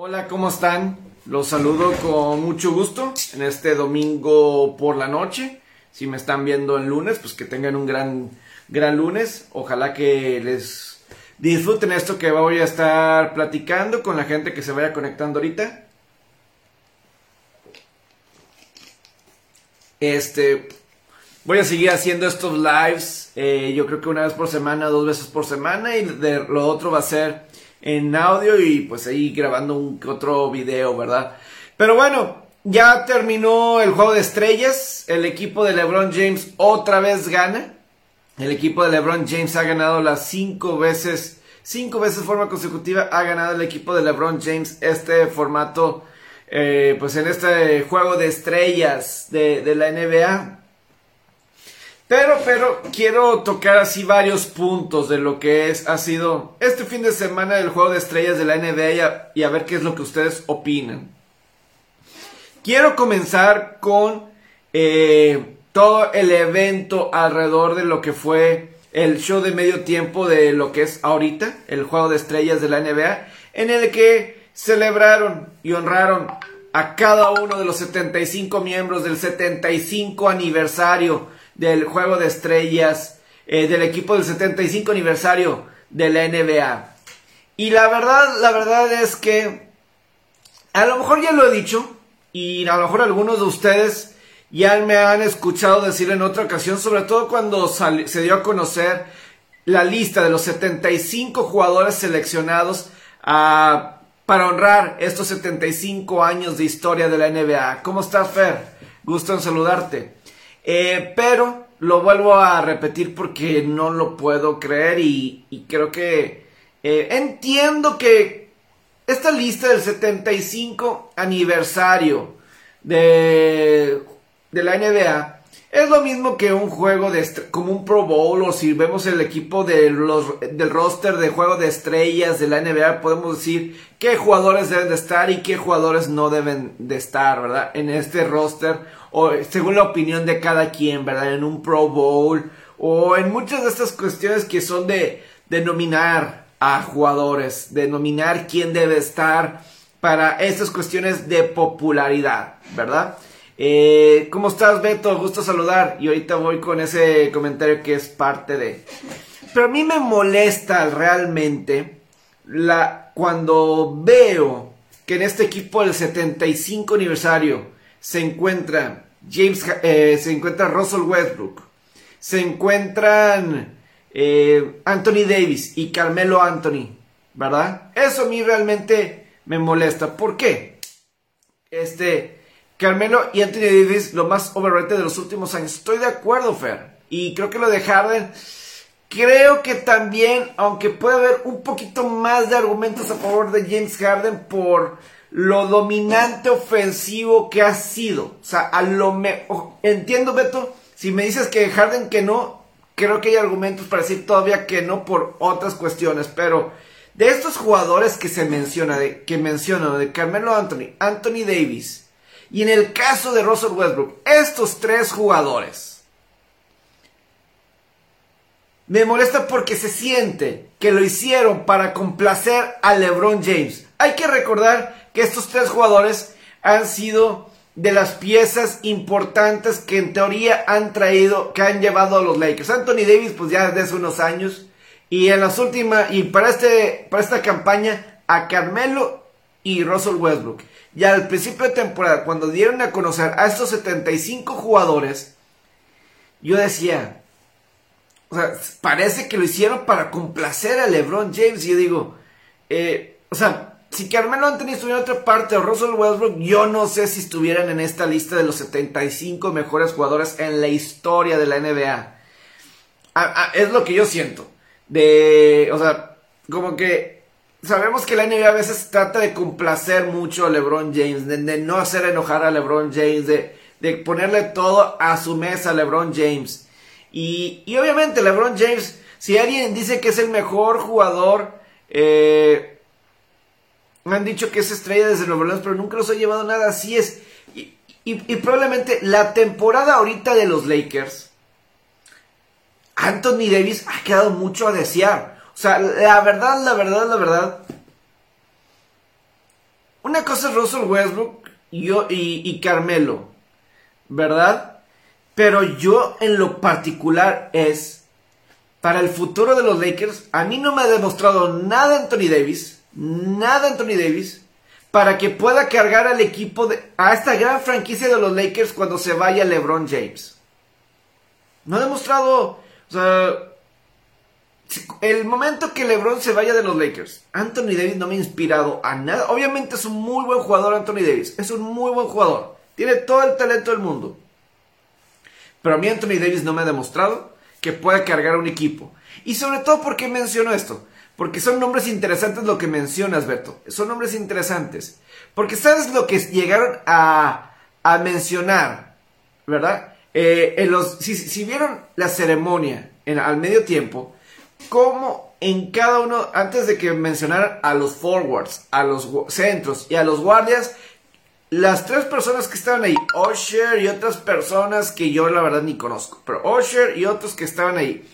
Hola, ¿cómo están? Los saludo con mucho gusto en este domingo por la noche. Si me están viendo el lunes, pues que tengan un gran, gran lunes. Ojalá que les disfruten esto que voy a estar platicando con la gente que se vaya conectando ahorita. Este, voy a seguir haciendo estos lives. eh, yo creo que una vez por semana, dos veces por semana. Y de, lo otro va a ser en audio y pues ahí grabando un otro video, ¿verdad? Pero bueno, ya terminó el juego de estrellas. El equipo de LeBron James otra vez gana. El equipo de LeBron James ha ganado las cinco veces, cinco veces de forma consecutiva ha ganado el equipo de LeBron James este formato, eh, pues en este juego de estrellas de la NBA. Pero, pero, quiero tocar así varios puntos de lo que es, ha sido este fin de semana del juego de estrellas de la NBA y a, ver qué es lo que ustedes opinan. Quiero comenzar con eh, todo el evento alrededor de lo que fue el show de medio tiempo de lo que es ahorita, el juego de estrellas de la NBA, en el que celebraron y honraron a cada uno de los 75 miembros del 75 aniversario del juego de estrellas eh, del equipo del 75 aniversario de la NBA. Y la verdad, la verdad es que a lo mejor ya lo he dicho y a lo mejor algunos de ustedes ya me han escuchado decir en otra ocasión, sobre todo cuando se dio a conocer la lista de los 75 jugadores seleccionados a, para honrar estos 75 años de historia de la NBA. ¿Cómo estás, Fer? Gusto en saludarte. Eh, pero lo vuelvo a repetir porque no lo puedo creer y, creo que eh, entiendo que esta lista del 75 aniversario de, de la NBA es lo mismo que un juego de como un Pro Bowl o si vemos el equipo de los, del roster de juego de estrellas de la NBA podemos decir qué jugadores deben de estar y qué jugadores no deben de estar, ¿verdad? En este roster o según la opinión de cada quien, ¿verdad? En un Pro Bowl o en muchas de estas cuestiones que son de, de nominar a jugadores, de nominar quién debe estar para estas cuestiones de popularidad, ¿verdad? Eh, ¿Cómo estás, Beto? Gusto saludar. Y ahorita voy con ese comentario que es parte de. Pero a mí me molesta realmente la, cuando veo que en este equipo del 75 aniversario se encuentra James, eh, se encuentra Russell Westbrook, se encuentran eh, Anthony Davis y Carmelo Anthony, ¿verdad? Eso a mí realmente me molesta. ¿Por qué? Este, Carmelo y Anthony Davis, lo más overrated de los últimos años. Estoy de acuerdo, Fer. Y creo que lo de Harden, creo que también, aunque puede haber un poquito más de argumentos a favor de James Harden por lo dominante ofensivo que ha sido. O sea, a lo me entiendo, Beto, si me dices que Harden que no, creo que hay argumentos para decir todavía que no por otras cuestiones, pero de estos jugadores que se menciona, de, que menciono, de Carmelo Anthony, Anthony Davis, y en el caso de Russell Westbrook, estos tres jugadores, me molesta porque se siente que lo hicieron para complacer a LeBron James. Hay que recordar estos tres jugadores han sido de las piezas importantes que en teoría han traído, que han llevado a los Lakers. Anthony Davis, pues ya desde hace unos años. Y en las últimas, y para, este, para esta campaña, a Carmelo y Russell Westbrook. Y al principio de temporada, cuando dieron a conocer a estos 75 jugadores, yo decía, o sea, parece que lo hicieron para complacer a LeBron James. Y yo digo, eh, o sea, si Carmelo Anthony estuviera en otra parte o Russell Westbrook, yo no sé si estuvieran en esta lista de los 75 mejores jugadores en la historia de la NBA. es lo que yo siento. De, o sea, como que sabemos que la NBA a veces trata de complacer mucho a LeBron James, de, no hacer enojar a LeBron James, de, de, ponerle todo a su mesa a LeBron James. Y, y obviamente LeBron James, si alguien dice que es el mejor jugador, eh, me han dicho que es estrella desde Nueva Orleans, pero nunca los ha llevado nada. Así es. Y, probablemente la temporada ahorita de los Lakers, Anthony Davis ha quedado mucho a desear. O sea, la verdad, la verdad, la verdad. una cosa es Russell Westbrook y, y, Carmelo, ¿verdad? Pero yo en lo particular es, para el futuro de los Lakers, a mí no me ha demostrado nada Anthony Davis, nada Anthony Davis, para que pueda cargar al equipo, de, a esta gran franquicia de los Lakers cuando se vaya LeBron James. No ha demostrado, el momento que LeBron se vaya de los Lakers, Anthony Davis no me ha inspirado a nada. Obviamente es un muy buen jugador Anthony Davis, es un muy buen jugador, tiene todo el talento del mundo. Pero a mí Anthony Davis no me ha demostrado que pueda cargar un equipo. Y sobre todo, ¿por qué menciono esto? Porque son nombres interesantes lo que mencionas, Beto. Son nombres interesantes. Porque sabes lo que llegaron a, a mencionar, ¿verdad? Eh, si, vieron la ceremonia al medio tiempo, como en cada uno, antes de que mencionaran a los forwards, a los centros y a los guardias, las tres personas que estaban ahí, Osher y otras personas que yo la verdad ni conozco, pero Osher y otros que estaban ahí,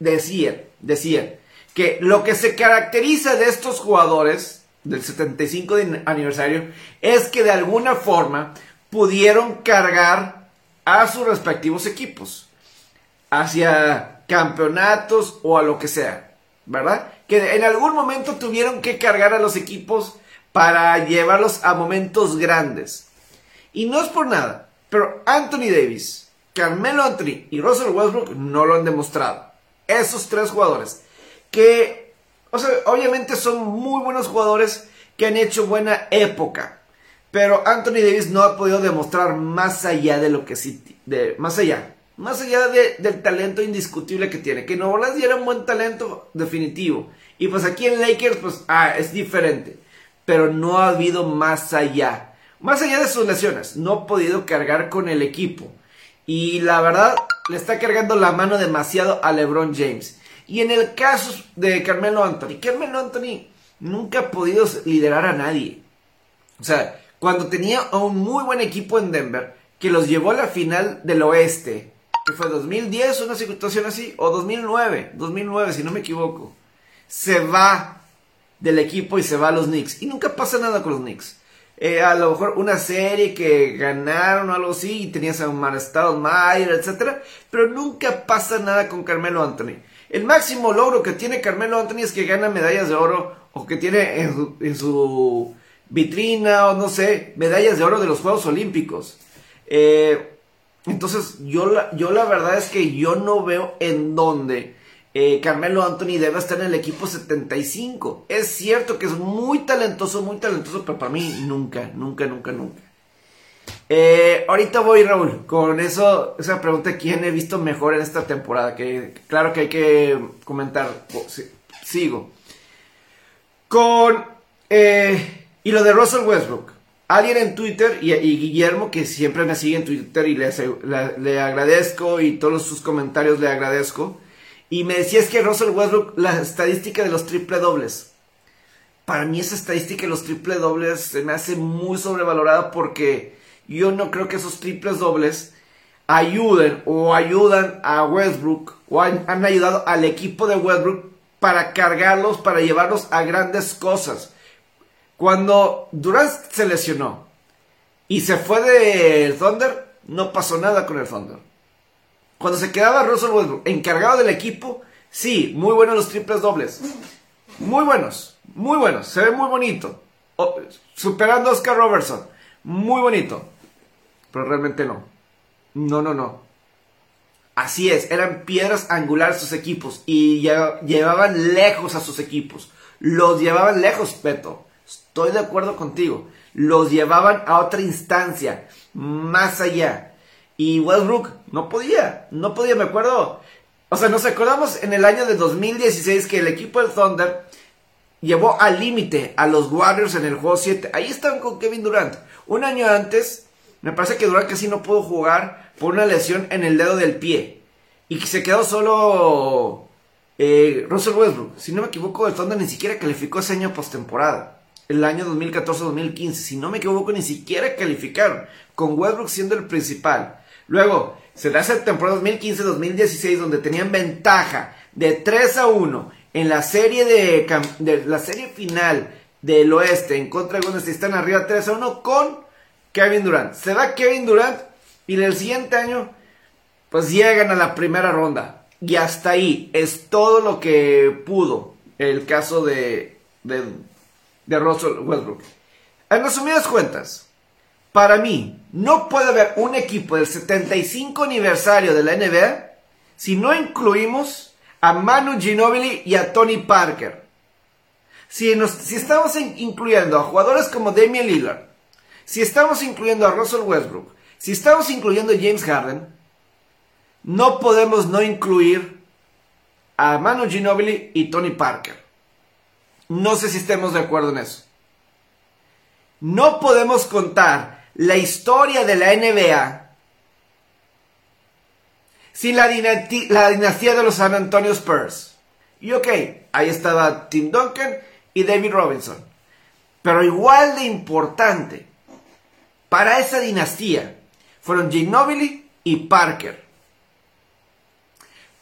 decían, decían, que lo que se caracteriza de estos jugadores del 75 aniversario es que de alguna forma pudieron cargar a sus respectivos equipos hacia campeonatos o a lo que sea, ¿verdad? Que en algún momento tuvieron que cargar a los equipos para llevarlos a momentos grandes. Y no es por nada, pero Anthony Davis, Carmelo Anthony y Russell Westbrook no lo han demostrado. Esos tres jugadores que, obviamente son muy buenos jugadores que han hecho buena época. Pero Anthony Davis no ha podido demostrar más allá de lo que sí, de, más allá, más allá del talento indiscutible que tiene. Que Nuevo Orleans era un buen talento definitivo. Y pues aquí en Lakers, pues, ah, es diferente. Pero no ha habido más allá. Más allá de sus lesiones, no ha podido cargar con el equipo. Y la verdad, le está cargando la mano demasiado a LeBron James. Y en el caso de Carmelo Anthony, Carmelo Anthony nunca ha podido liderar a nadie. O sea, cuando tenía un muy buen equipo en Denver, que los llevó a la final del oeste, que fue 2010, una situación así, o 2009, 2009 si no me equivoco, se va del equipo y se va a los Knicks. Y nunca pasa nada con los Knicks. Eh, a lo mejor una serie que ganaron o algo así, y tenías a un Manestado Mayer, etc. Pero nunca pasa nada con Carmelo Anthony. El máximo logro que tiene Carmelo Anthony es que gana medallas de oro o que tiene en su, vitrina o no sé, medallas de oro de los Juegos Olímpicos. Eh, entonces yo la, yo la verdad es que yo no veo en dónde eh, Carmelo Anthony debe estar en el equipo 75. Es cierto que es muy talentoso, muy talentoso, pero para mí nunca, nunca, nunca, nunca. Eh, ahorita voy, Raúl, con eso, esa pregunta, ¿quién he visto mejor en esta temporada? Que claro que hay que comentar. Sigo. Con. Eh, y lo de Russell Westbrook. Alguien en Twitter y, Guillermo, que siempre me sigue en Twitter y le, le, agradezco y todos sus comentarios le agradezco. Y me decía es que Russell Westbrook, la estadística de los triple dobles. Para mí esa estadística de los triple dobles se me hace muy sobrevalorada porque yo no creo que esos triples dobles ayuden o ayudan a Westbrook o han, ayudado al equipo de Westbrook para cargarlos, para llevarlos a grandes cosas. Cuando Durant se lesionó y se fue del Thunder, no pasó nada con el Thunder. Cuando se quedaba Russell Westbrook encargado del equipo, sí, muy buenos los triples dobles. Muy buenos, muy buenos, se ve muy bonito. superando a Oscar Robertson, muy bonito pero realmente no. No, no, no. Así es, eran piedras angulares sus equipos y llevaban lejos a sus equipos. Los llevaban lejos, Peto. Estoy de acuerdo contigo. Los llevaban a otra instancia, más allá. Y Westbrook no podía, no podía, me acuerdo. O sea, nos acordamos en el año de 2016 que el equipo del Thunder llevó al límite a los Warriors en el juego 7. Ahí estaban con Kevin Durant. Un año antes me parece que Durant casi no pudo jugar por una lesión en el dedo del pie. Y se quedó solo eh, Russell Westbrook. Si no me equivoco, el Thunder ni siquiera calificó ese año postemporada. El año 2014-2015. Si no me equivoco, ni siquiera calificaron. Con Westbrook siendo el principal. Luego, se da esa temporada 2015-2016 donde tenían ventaja de 3 a 1 en la serie de, de la serie final del oeste en contra de Golden State están arriba 3 a 1 con Kevin Durant. Se va Kevin Durant y en el siguiente año pues llegan a la primera ronda. Y hasta ahí es todo lo que pudo el caso de, de, Russell Westbrook. En resumidas cuentas, para mí no puede haber un equipo del 75 aniversario de la NBA si no incluimos a Manu Ginobili y a Tony Parker. Si, si estamos incluyendo a jugadores como Damian Lillard, si estamos incluyendo a Russell Westbrook, si estamos incluyendo a James Harden, no podemos no incluir a Manu Ginobili y Tony Parker. No sé si estemos de acuerdo en eso. No podemos contar la historia de la NBA sin la, la dinastía de los San Antonio Spurs. Y ok, ahí estaba Tim Duncan y David Robinson. Pero igual de importante para esa dinastía fueron Ginobili y Parker.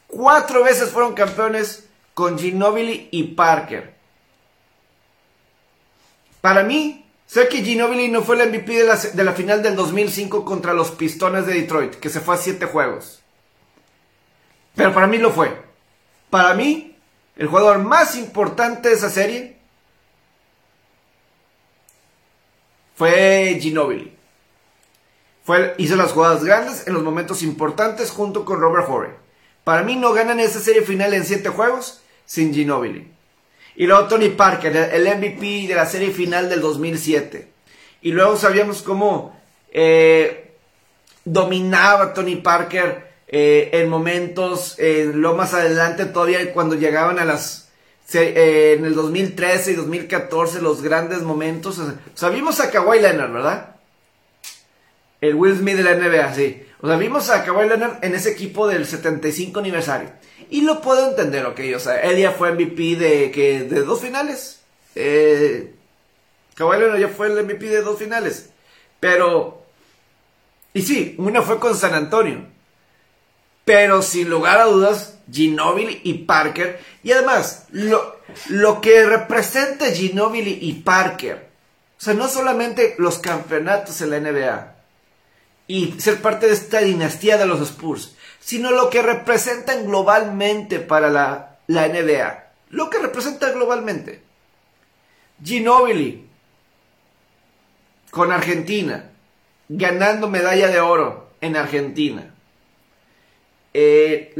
Cuatro veces fueron campeones con Ginobili y Parker. Para mí, sé que Ginobili no fue el MVP de la, final del 2005 contra los Pistones de Detroit, que se fue a siete juegos. Pero para mí lo fue. Para mí, el jugador más importante de esa serie fue Ginobili. Fue, hizo las jugadas grandes en los momentos importantes junto con Robert Horry. Para mí no ganan esa serie final en 7 juegos sin Ginobili. Y luego Tony Parker, el MVP de la serie final del 2007. Y luego sabíamos cómo eh, dominaba Tony Parker eh, en momentos, eh, lo más adelante todavía cuando llegaban a las en el 2013 y 2014 los grandes momentos. O a Kawhi Leonard, ¿verdad? El Will Smith de la NBA, sí. O sea, vimos a Kawhi Leonard en ese equipo del 75 aniversario. Y lo puedo entender, ok. O sea, él ya fue MVP de, de dos finales. Eh, Kawhi Leonard ya fue el MVP de dos finales. Pero... Y sí, una fue con San Antonio. Pero sin lugar a dudas, Ginobili y Parker. Y además, lo, lo que representa Ginobili y Parker. O sea, no solamente los campeonatos en la NBA y ser parte de esta dinastía de los Spurs, sino lo que representan globalmente para la, la NBA. Lo que representa globalmente. Ginobili con Argentina, ganando medalla de oro en Argentina. Eh,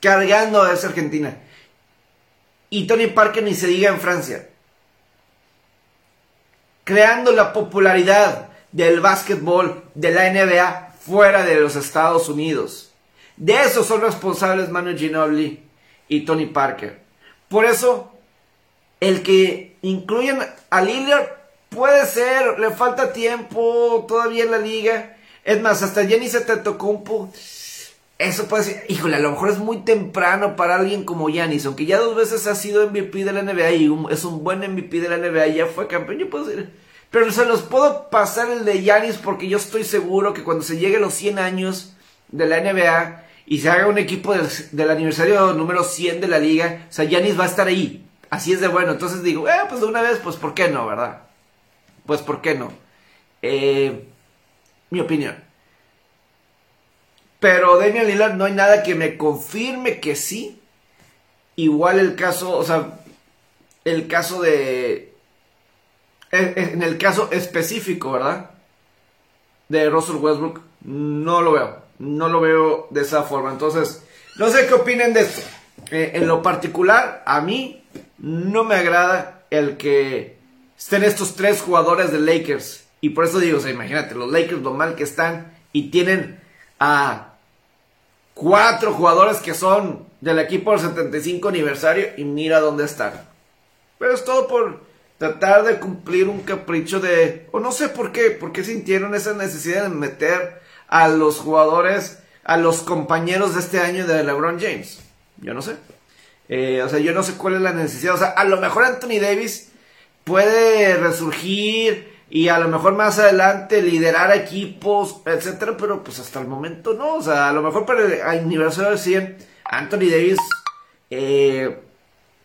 cargando a esa Argentina. Y Tony Parker ni se diga en Francia. Creando la popularidad del básquetbol de la NBA fuera de los Estados Unidos. De eso son responsables Manu Ginobili y Tony Parker. Por eso, el que incluyen a Lillard puede ser, le falta tiempo todavía en la liga. Es más, hasta Jenny se te tocó un eso puede ser, híjole, a lo mejor es muy temprano para alguien como Yanis, aunque ya dos veces ha sido MVP de la NBA y es un buen MVP de la NBA y ya fue campeón, yo puedo decir, pero se los puedo pasar el de Yanis porque yo estoy seguro que cuando se llegue a los 100 años de la NBA y se haga un equipo del, aniversario número 100 de la liga, o sea, Yanis va a estar ahí, así es de bueno, entonces digo, eh, pues de una vez, pues ¿por qué no, verdad? Pues ¿por qué no? Eh, mi opinión. Pero Damian Lillard no hay nada que me confirme que sí. Igual el caso, o sea, el caso de... En el caso específico, ¿verdad? De Russell Westbrook, no lo veo. No lo veo de esa forma. Entonces, no sé qué opinen de esto. Eh, en lo particular, a mí no me agrada el que estén estos tres jugadores de Lakers. Y por eso digo, o sea, imagínate, los Lakers lo mal que están y tienen a cuatro jugadores que son del equipo del 75 aniversario y mira dónde están. Pero es todo por tratar de cumplir un capricho de, o no sé por qué, por qué sintieron esa necesidad de meter a los jugadores, a los compañeros de este año de LeBron James. Yo no sé. Eh, o sea, yo no sé cuál es la necesidad. O sea, a lo mejor Anthony Davis puede resurgir y a lo mejor más adelante liderar equipos, etcétera, pero pues hasta el momento no, o sea, a lo mejor para el aniversario del 100, Anthony Davis eh,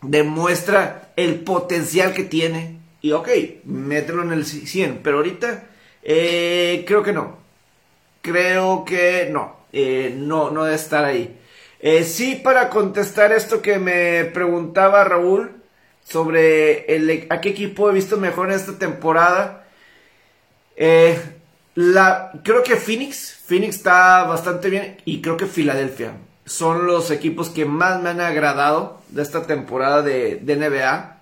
demuestra el potencial que tiene y ok, mételo en el 100, pero ahorita eh, creo que no. Creo que no, eh, no, no debe estar ahí. Eh, sí, para contestar esto que me preguntaba Raúl sobre el, a qué equipo he visto mejor en esta temporada. la, creo que Phoenix, Phoenix está bastante bien y creo que Filadelfia son los equipos que más me han agradado de esta temporada de, de NBA.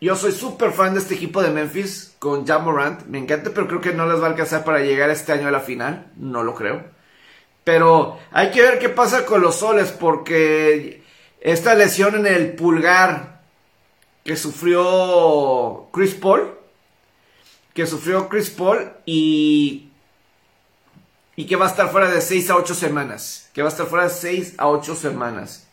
Yo soy súper fan de este equipo de Memphis con Jamorant. Me encanta, pero creo que no les va a alcanzar para llegar este año a la final. No lo creo. Pero hay que ver qué pasa con los soles porque esta lesión en el pulgar que sufrió Chris Paul, que sufrió Chris Paul y, y que va a estar fuera de 6 a 8 semanas. Que va a estar fuera de 6 a 8 semanas.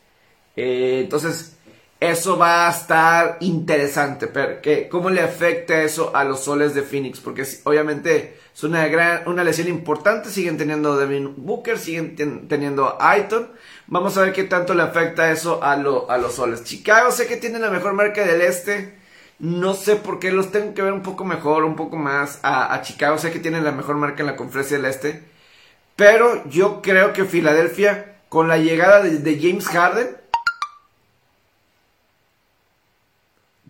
Eh, entonces, eso va a estar interesante, pero ¿cómo le afecta eso a los soles de Phoenix? Porque obviamente es una gran, una lesión importante, siguen teniendo Devin Booker, siguen teniendo Aiton. Vamos a ver qué tanto le afecta eso a, a los soles. Chicago sé que tiene la mejor marca del este. No sé por qué los tengo que ver un poco mejor, un poco más a, Chicago. Sé que tienen la mejor marca en la conferencia del este. Pero yo creo que Filadelfia, con la llegada de James Harden,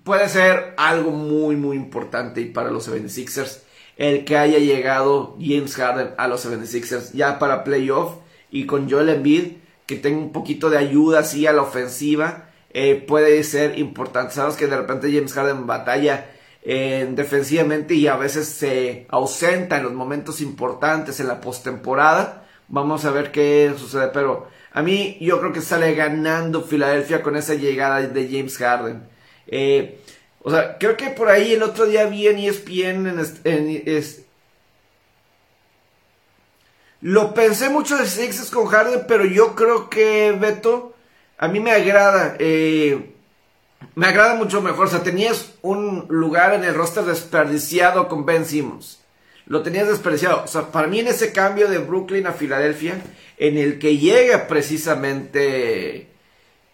puede ser algo muy, muy importante para los 76ers el que haya llegado James Harden a los 76ers ya para playoff y con Joel Embiid que tenga un poquito de ayuda así a la ofensiva eh, puede ser importante. Sabes que de repente James Harden batalla defensivamente y a veces se ausenta en los momentos importantes en la postemporada. Vamos a ver qué sucede, pero a mí yo creo que sale ganando Filadelfia con esa llegada de James Harden. Eh, o sea, creo que por ahí el otro día vi en ESPN en, es, lo pensé mucho de Sixers con Harden, pero yo creo que Beto, a mí me agrada. Eh, me agrada mucho mejor. O sea, tenías un lugar en el roster desperdiciado con Ben Simmons. Lo tenías desperdiciado. O sea, para mí en ese cambio de Brooklyn a Filadelfia, en el que llega precisamente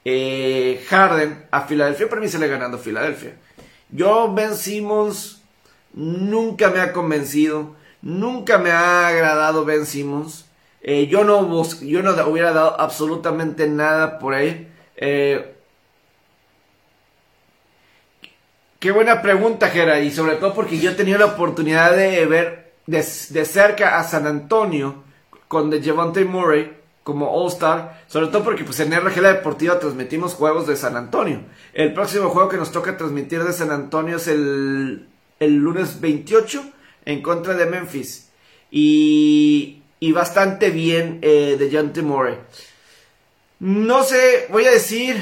eh, Harden a Filadelfia, para mí se le ganando Filadelfia. Yo, Ben Simmons, nunca me ha convencido, nunca me ha agradado Ben Simmons. Eh, yo, no yo no hubiera dado absolutamente nada por él. Eh, qué buena pregunta, Gera, y sobre todo porque yo he tenido la oportunidad de ver de, cerca a San Antonio con Devontae Murray como All-Star, sobre todo porque pues en RG La Deportiva transmitimos juegos de San Antonio. El próximo juego que nos toca transmitir de San Antonio es el, el lunes 28 en contra de Memphis. Y, y bastante bien eh, de John Timore. No sé, voy a decir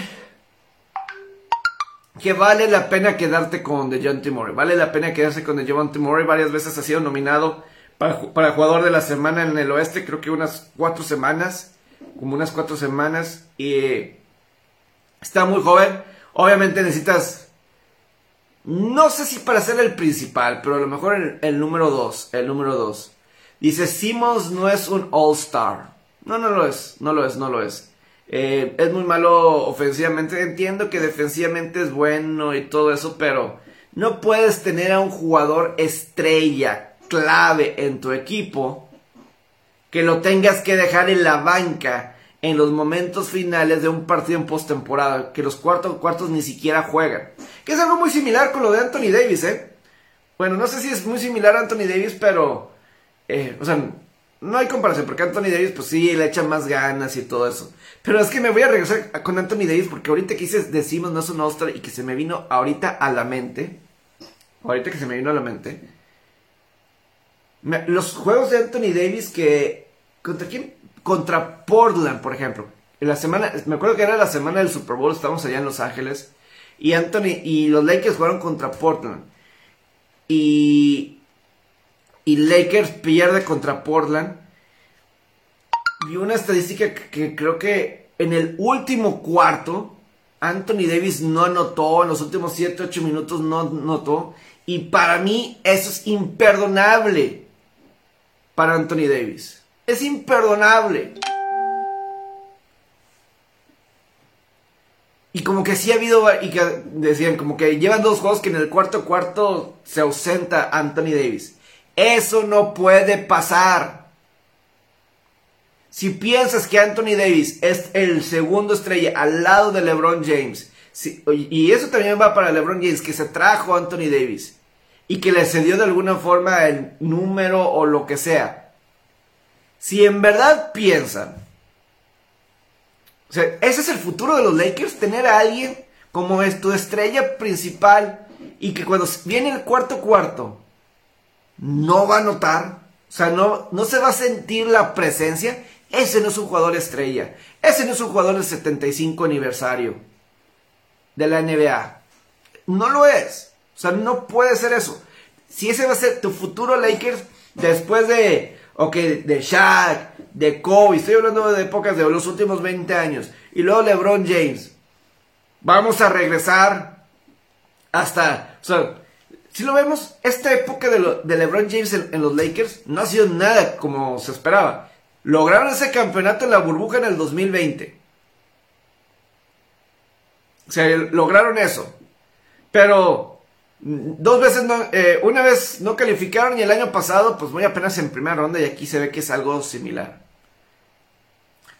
que vale la pena quedarte con John Timore. Vale la pena quedarse con John Timore. Varias veces ha sido nominado para, jugador de la semana en el oeste, creo que unas cuatro semanas, como unas cuatro semanas. Y está muy joven. Obviamente necesitas, no sé si para ser el principal, pero a lo mejor el, número dos, el número dos. Dice, Simmons no es un all-star. No, no lo es, no lo es, no lo es. Eh, es muy malo ofensivamente. Entiendo que defensivamente es bueno y todo eso, pero no puedes tener a un jugador estrella clave en tu equipo que lo tengas que dejar en la banca en los momentos finales de un partido en postemporada, que los cuartos cuartos ni siquiera juegan. Que es algo muy similar con lo de Anthony Davis, ¿eh? Bueno, no sé si es muy similar a Anthony Davis, pero, eh, o sea, no hay comparación, porque Anthony Davis, pues sí, le echa más ganas y todo eso. Pero es que me voy a regresar con Anthony Davis, porque ahorita que hice, decimos no es un All-Star y que se me vino ahorita a la mente, ahorita que se me vino a la mente, los juegos de Anthony Davis que... ¿Contra quién? Contra Portland, por ejemplo. En la semana, me acuerdo que era la semana del Super Bowl, estábamos allá en Los Ángeles. Y Anthony y los Lakers jugaron contra Portland. Y, y Lakers pierde contra Portland. Vi una estadística que, creo que en el último cuarto, Anthony Davis no anotó, en los últimos 7, 8 minutos no anotó. Y para mí eso es imperdonable para Anthony Davis. Es imperdonable. Y como que sí ha habido, y que decían, como que llevan dos juegos que en el cuarto cuarto se ausenta Anthony Davis. Eso no puede pasar. Si piensas que Anthony Davis es el segundo estrella al lado de LeBron James, y eso también va para LeBron James, que se trajo a Anthony Davis y que le cedió de alguna forma el número o lo que sea. Si en verdad piensan, o sea, ese es el futuro de los Lakers, tener a alguien como es tu estrella principal y que cuando viene el cuarto cuarto no va a notar, o sea, no, no se va a sentir la presencia. Ese no es un jugador estrella. Ese no es un jugador del 75 aniversario de la NBA. No lo es. O sea, no puede ser eso. Si ese va a ser tu futuro Lakers después de, ok, de Shaq, de Kobe, estoy hablando de épocas de los últimos 20 años, y luego LeBron James, vamos a regresar hasta, o sea, si lo vemos, esta época de, LeBron James en, los Lakers no ha sido nada como se esperaba. Lograron ese campeonato en la burbuja en el 2020. O sea, lograron eso. Pero mm, dos veces no, eh, una vez no calificaron y el año pasado, pues voy apenas en primera ronda y aquí se ve que es algo similar.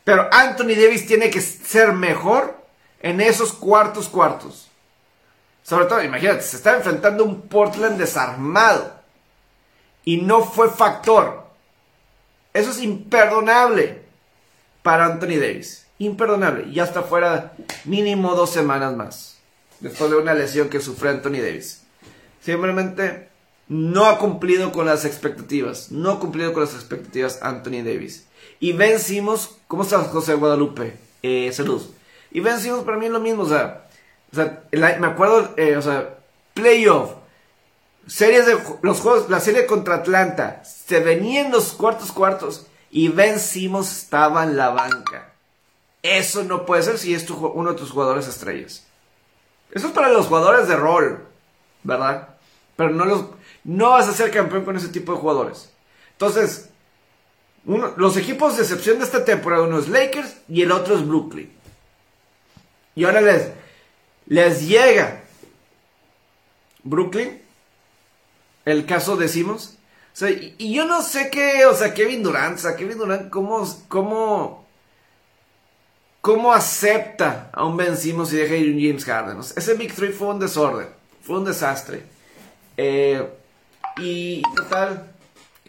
Pero Anthony Davis tiene que ser mejor en esos cuartos cuartos. Sobre todo, imagínate, se está enfrentando un Portland desarmado. Y no fue factor. Eso es imperdonable para Anthony Davis. Imperdonable. Y ya está fuera mínimo dos semanas más. Después de una lesión que sufrió Anthony Davis. Simplemente no ha cumplido con las expectativas. No ha cumplido con las expectativas Anthony Davis. Y vencimos. ¿Cómo estás, José Guadalupe? Eh, salud. Y vencimos para mí es lo mismo. O sea, o sea, me acuerdo, eh, o sea, playoff, series de los juegos, la serie contra Atlanta, se venían los cuartos cuartos y vencimos estaba en la banca. Eso no puede ser si es uno de tus jugadores estrellas. Eso es para los jugadores de rol, ¿verdad? Pero no los, no vas a ser campeón con ese tipo de jugadores. Entonces, los equipos de excepción de esta temporada, uno es Lakers y el otro es Brooklyn. Y ahora les, les llega Brooklyn, el caso decimos. y, yo no sé qué, o sea, Kevin Durant, Kevin Durant, ¿cómo, cómo, cómo acepta a un Ben Simmons y deja ir un James Harden? ese Big Three fue un desorden, fue un desastre. Eh, y total,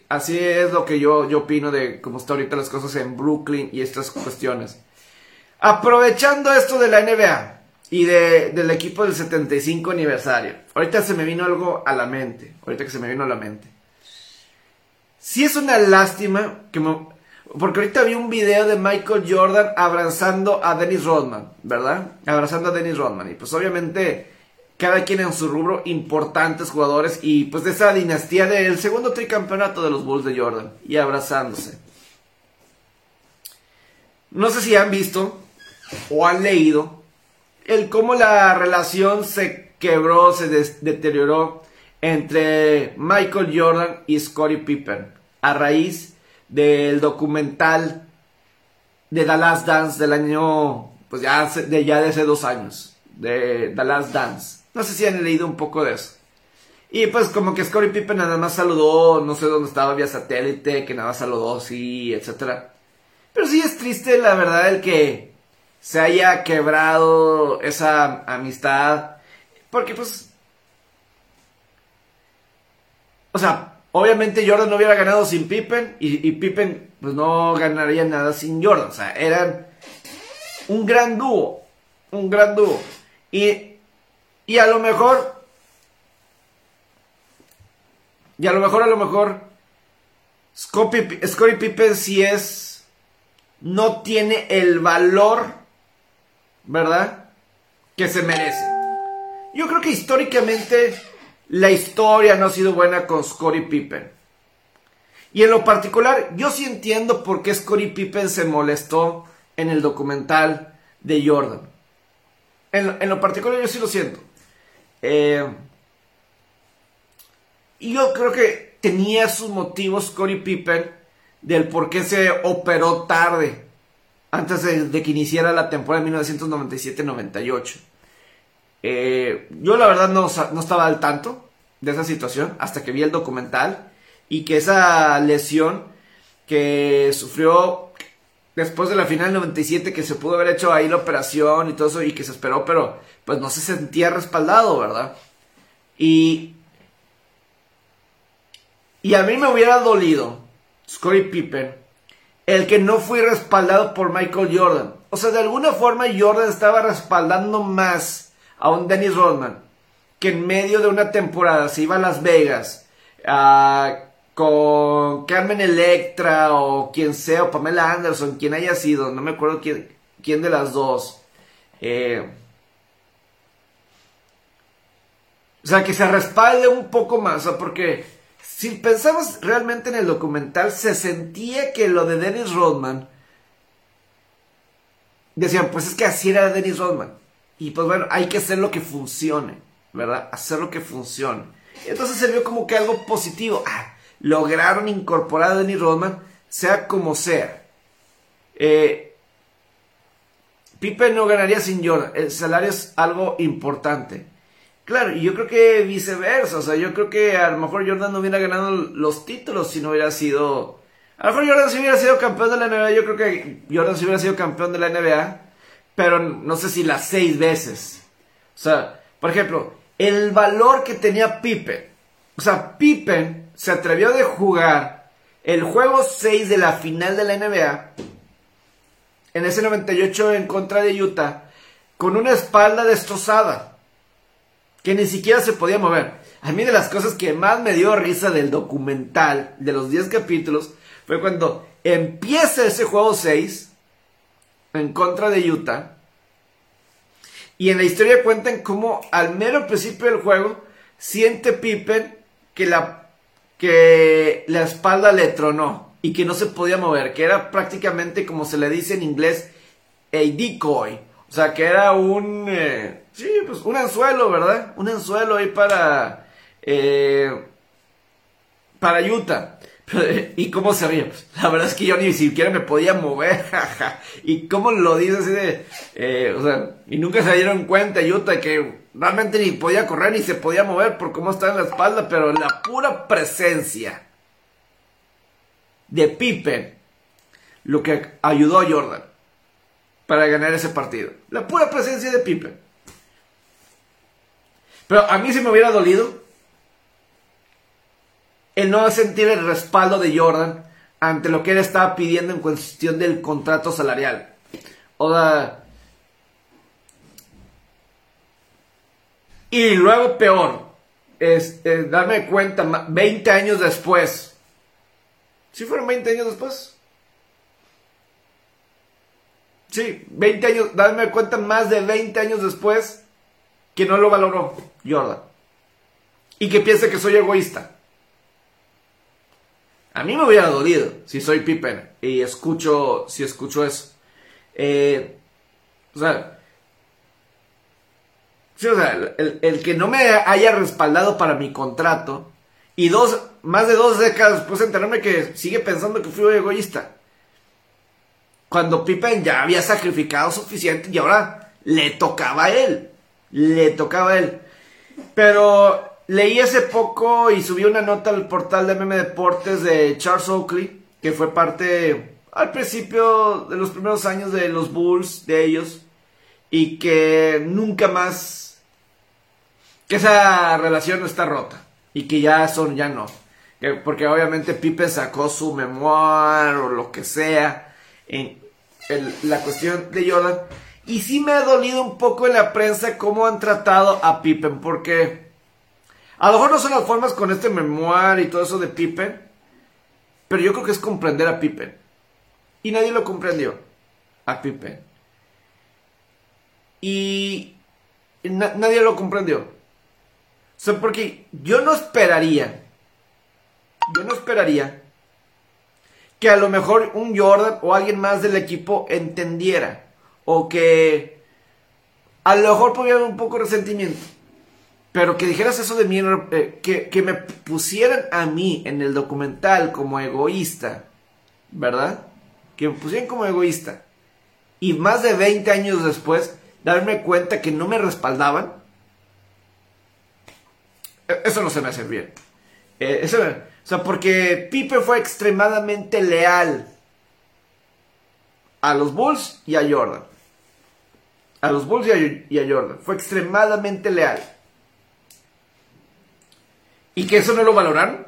así es lo que yo, yo opino de cómo están ahorita las cosas en Brooklyn y estas cuestiones. Aprovechando esto de la NBA, y de, del equipo del 75 aniversario. Ahorita se me vino algo a la mente. Ahorita que se me vino a la mente. Sí es una lástima que porque ahorita vi un video de Michael Jordan abrazando a Dennis Rodman, ¿verdad? Abrazando a Dennis Rodman. Y pues obviamente cada quien en su rubro, importantes jugadores y pues de esa dinastía del segundo tricampeonato de los Bulls de Jordan. Y abrazándose. No sé si han visto o han leído el cómo la relación se quebró, se deterioró entre Michael Jordan y Scottie Pippen a raíz del documental de The Last Dance del año, pues ya de, ya hace dos años, de The Last Dance. No sé si han leído un poco de eso. Y pues como que Scottie Pippen nada más saludó, no sé dónde estaba vía satélite, que nada más saludó, sí, etc. Pero sí es triste la verdad el que se haya quebrado esa amistad. Porque pues... O sea, obviamente Jordan no hubiera ganado sin Pippen y, Pippen pues no ganaría nada sin Jordan. O sea, eran un gran dúo. Un gran dúo. Y, y a lo mejor... Y a lo mejor, a lo mejor... Scottie Pippen si es... No tiene el valor ¿verdad? Que se merece. Yo creo que históricamente la historia no ha sido buena con Scottie Pippen. Y en lo particular, yo sí entiendo por qué Scottie Pippen se molestó en el documental de Jordan. En, lo particular, yo sí lo siento. Eh, yo creo que tenía sus motivos Scottie Pippen del por qué se operó tarde antes de, que iniciara la temporada de 1997-98. Eh, yo la verdad no, no estaba al tanto de esa situación hasta que vi el documental y que esa lesión que sufrió después de la final 97 que se pudo haber hecho ahí la operación y todo eso y que se esperó, pero pues no se sentía respaldado, ¿verdad? Y y a mí me hubiera dolido Scottie Pippen el que no fue respaldado por Michael Jordan. O sea, de alguna forma Jordan estaba respaldando más a un Dennis Rodman que en medio de una temporada se iba a Las Vegas a con Carmen Electra o quien sea, o Pamela Anderson, quien haya sido, no me acuerdo quién, quién de las dos. Eh, o sea, que se respalde un poco más, porque si pensamos realmente en el documental, se sentía que lo de Dennis Rodman, decían, pues es que así era Dennis Rodman. Y pues bueno, hay que hacer lo que funcione, ¿verdad? Hacer lo que funcione. Entonces se vio como que algo positivo. Ah, lograron incorporar a Dennis Rodman, sea como sea. Eh, no ganaría sin Jordan. El salario es algo importante. Claro, y yo creo que viceversa. O sea, yo creo que a lo mejor Jordan no hubiera ganado los títulos si no hubiera sido. A lo mejor Jordan si hubiera sido campeón de la NBA. Yo creo que Jordan si hubiera sido campeón de la NBA. Pero no sé si las seis veces. O sea, por ejemplo, el valor que tenía Pippen. O sea, Pippen se atrevió de jugar el juego 6 de la final de la NBA en ese 98 en contra de Utah con una espalda destrozada que ni siquiera se podía mover. A mí de las cosas que más me dio risa del documental de los 10 capítulos fue cuando empieza ese juego 6 en contra de Utah y en la historia cuentan cómo al mero principio del juego siente Pippen que la que la espalda le tronó y que no se podía mover, que era prácticamente como se le dice en inglés, a decoy. O sea, que era un, eh, sí, pues un anzuelo, ¿verdad? Un anzuelo ahí para, eh, para Utah. ¿Y cómo se? Pues, la verdad es que yo ni siquiera me podía mover, ¿Y cómo lo dice así de, eh, o sea, y nunca se dieron cuenta Utah que Realmente ni podía correr ni se podía mover por cómo estaba en la espalda, pero la pura presencia de Pippen, lo que ayudó a Jordan para ganar ese partido. La pura presencia de Pippen. Pero a mí se me hubiera dolido el no sentir el respaldo de Jordan ante lo que él estaba pidiendo en cuestión del contrato salarial. O sea, Y luego peor, es, darme cuenta 20 años después. ¿Sí fueron 20 años después? Sí, 20 años, darme cuenta más de 20 años después que no lo valoró Jordan. Y que piense que soy egoísta. A mí me hubiera dolido si soy Pippen y escucho, si escucho eso. Eh, o sea, o sea, el, que no me haya respaldado para mi contrato y dos, más de dos décadas después enterarme que sigue pensando que fui egoísta. Cuando Pippen ya había sacrificado suficiente y ahora le tocaba a él. Le tocaba a él. Pero leí hace poco y subí una nota al portal de Meme Deportes de Charles Oakley, que fue parte al principio de los primeros años de los Bulls, de ellos, y que nunca más que esa relación está rota y que ya son, ya no. porque obviamente Pipe sacó su memoir o lo que sea en la cuestión de Jordan. Y sí me ha dolido un poco en la prensa cómo han tratado a Pippen, porque a lo mejor no son las formas con este memoir y todo eso de Pippen, pero yo creo que es comprender a Pippen. Y nadie lo comprendió, a Pippen. Y nadie lo comprendió. O sea, porque yo no esperaría, yo no esperaría que a lo mejor un Jordan o alguien más del equipo entendiera o que a lo mejor podía haber un poco de resentimiento. Pero que dijeras eso de mí, eh, que, que, me pusieran a mí en el documental como egoísta, ¿verdad? Que me pusieran como egoísta. y más de 20 años después darme cuenta que no me respaldaban, e-, eso no se me hace bien. Eh, o sea, porque Pipe fue extremadamente leal a los Bulls y a Jordan. A los Bulls y a, Jordan. Fue extremadamente leal. ¿Y que eso no lo valoraron?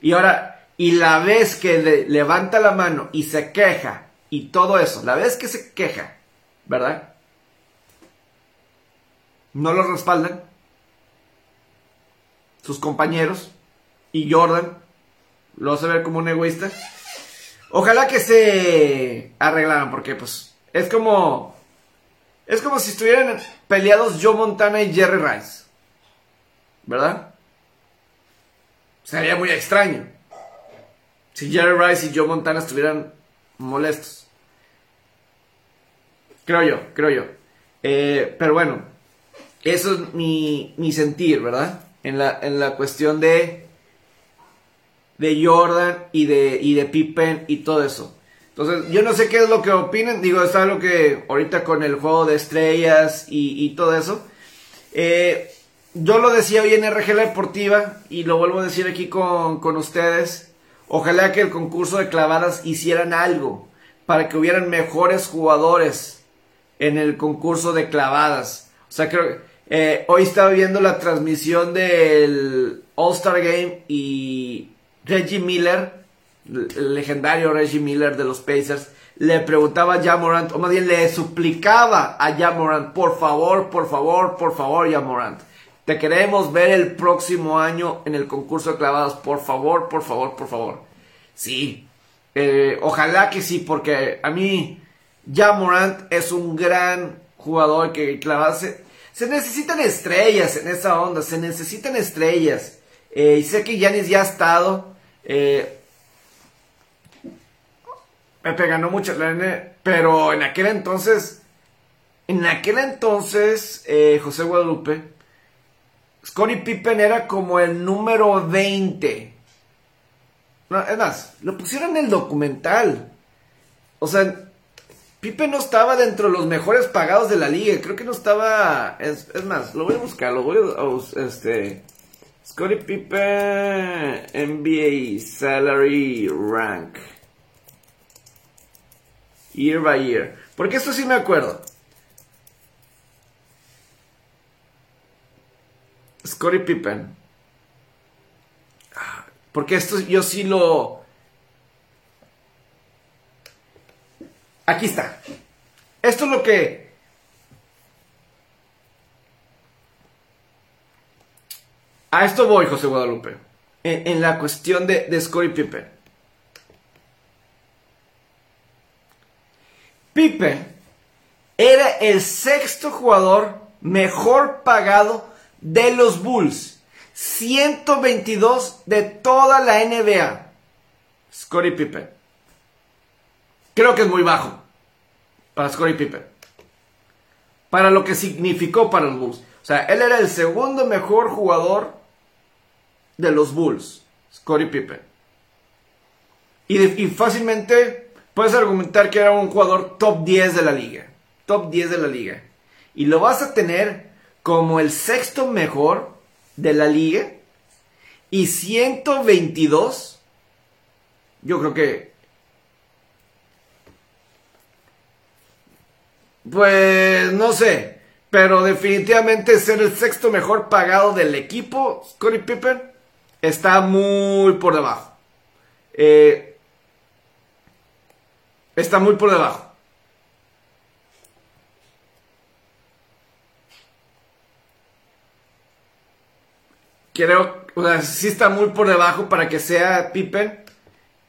Y ahora, y la vez que levanta la mano y se queja y todo eso, la vez que se queja, ¿verdad? No lo respaldan sus compañeros y Jordan lo hace ver como un egoísta. Ojalá que se arreglaran porque pues es como es como si estuvieran peleados Joe Montana y Jerry Rice. ¿Verdad? Sería muy extraño. Si Jerry Rice y Joe Montana estuvieran molestos. Creo yo, creo yo. Eh, pero bueno, eso es mi, mi sentir, ¿verdad? En la, en la cuestión de, de Jordan y de, y de Pippen y todo eso. Entonces, yo no sé qué es lo que opinen. Digo, está lo que ahorita con el juego de estrellas y, y todo eso. Eh, yo lo decía hoy en RG La Deportiva y lo vuelvo a decir aquí con, con ustedes. Ojalá que el concurso de clavadas hicieran algo para que hubieran mejores jugadores en el concurso de clavadas. O sea, creo que eh, hoy estaba viendo la transmisión del All-Star Game y Reggie Miller, el legendario Reggie Miller de los Pacers, le preguntaba a Jamorant, o más bien le suplicaba a Jamorant, por favor, por favor, por favor, Jamorant. Te queremos ver el próximo año en el concurso de clavados, por favor, por favor, por favor. Sí, eh, ojalá que sí, porque a mí Jamorant es un gran jugador que clavase se necesitan estrellas en esa onda, se necesitan estrellas. Eh, y sé que Yanis ya ha estado. Eh, Pepe ganó mucho, pero en aquel entonces, en aquel entonces, eh, José Guadalupe, Scottie Pippen era como el número 20. No, es más, lo pusieron en el documental. O sea, Pipe no estaba dentro de los mejores pagados de la liga. Creo que no estaba. Es, más, lo voy a buscar. Lo voy a. Este. Scottie Pipe NBA Salary Rank. Year by year. Porque esto sí me acuerdo. Scottie Pippen. Ah, porque esto yo sí lo Aquí está. Esto es lo que... A esto voy, José Guadalupe. En, la cuestión de, de Scottie Pippen. Pippen era el sexto jugador mejor pagado de los Bulls. 122 de toda la NBA. Scottie Pippen. Creo que es muy bajo para Scottie Pippen. Para lo que significó para los Bulls. O sea, él era el segundo mejor jugador de los Bulls, Scottie Pippen. Y, fácilmente puedes argumentar que era un jugador top 10 de la liga. Top 10 de la liga. Y lo vas a tener como el sexto mejor de la liga. Y 122. Yo creo que Pues no sé, pero definitivamente ser el sexto mejor pagado del equipo, Scottie Pippen, está muy por debajo. Eh, está muy por debajo. Creo, o sea, sí está muy por debajo para que sea Pippen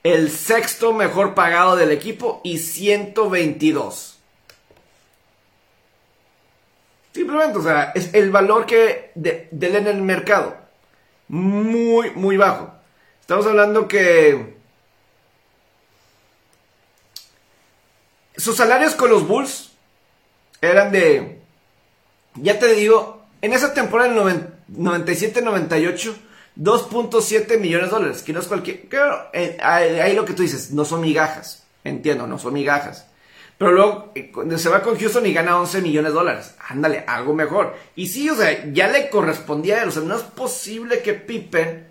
el sexto mejor pagado del equipo y 122. Simplemente, o sea, es el valor que de, en el mercado. Muy, muy bajo. Estamos hablando que sus salarios con los Bulls eran de, ya te digo, en esa temporada del 97-98, 2.7 millones de dólares, que no es cualquier... Claro, eh, ahí lo que tú dices, no son migajas, entiendo, no son migajas. Pero luego eh, se va con Houston y gana 11 millones de dólares. Ándale, algo mejor. Y sí, o sea, ya le correspondía a él. O sea, no es posible que Pippen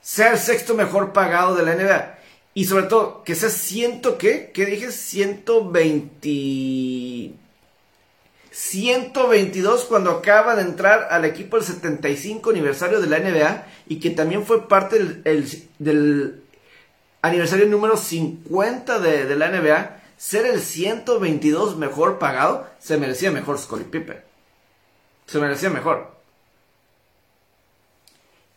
sea el sexto mejor pagado de la NBA. Y sobre todo, que sea ciento, ¿qué? ¿Qué dije? 120... 122 cuando acaba de entrar al equipo del 75 aniversario de la NBA y que también fue parte del, aniversario número 50 de, la NBA, ser el 122 mejor pagado, se merecía mejor Scottie Pippen. Se merecía mejor.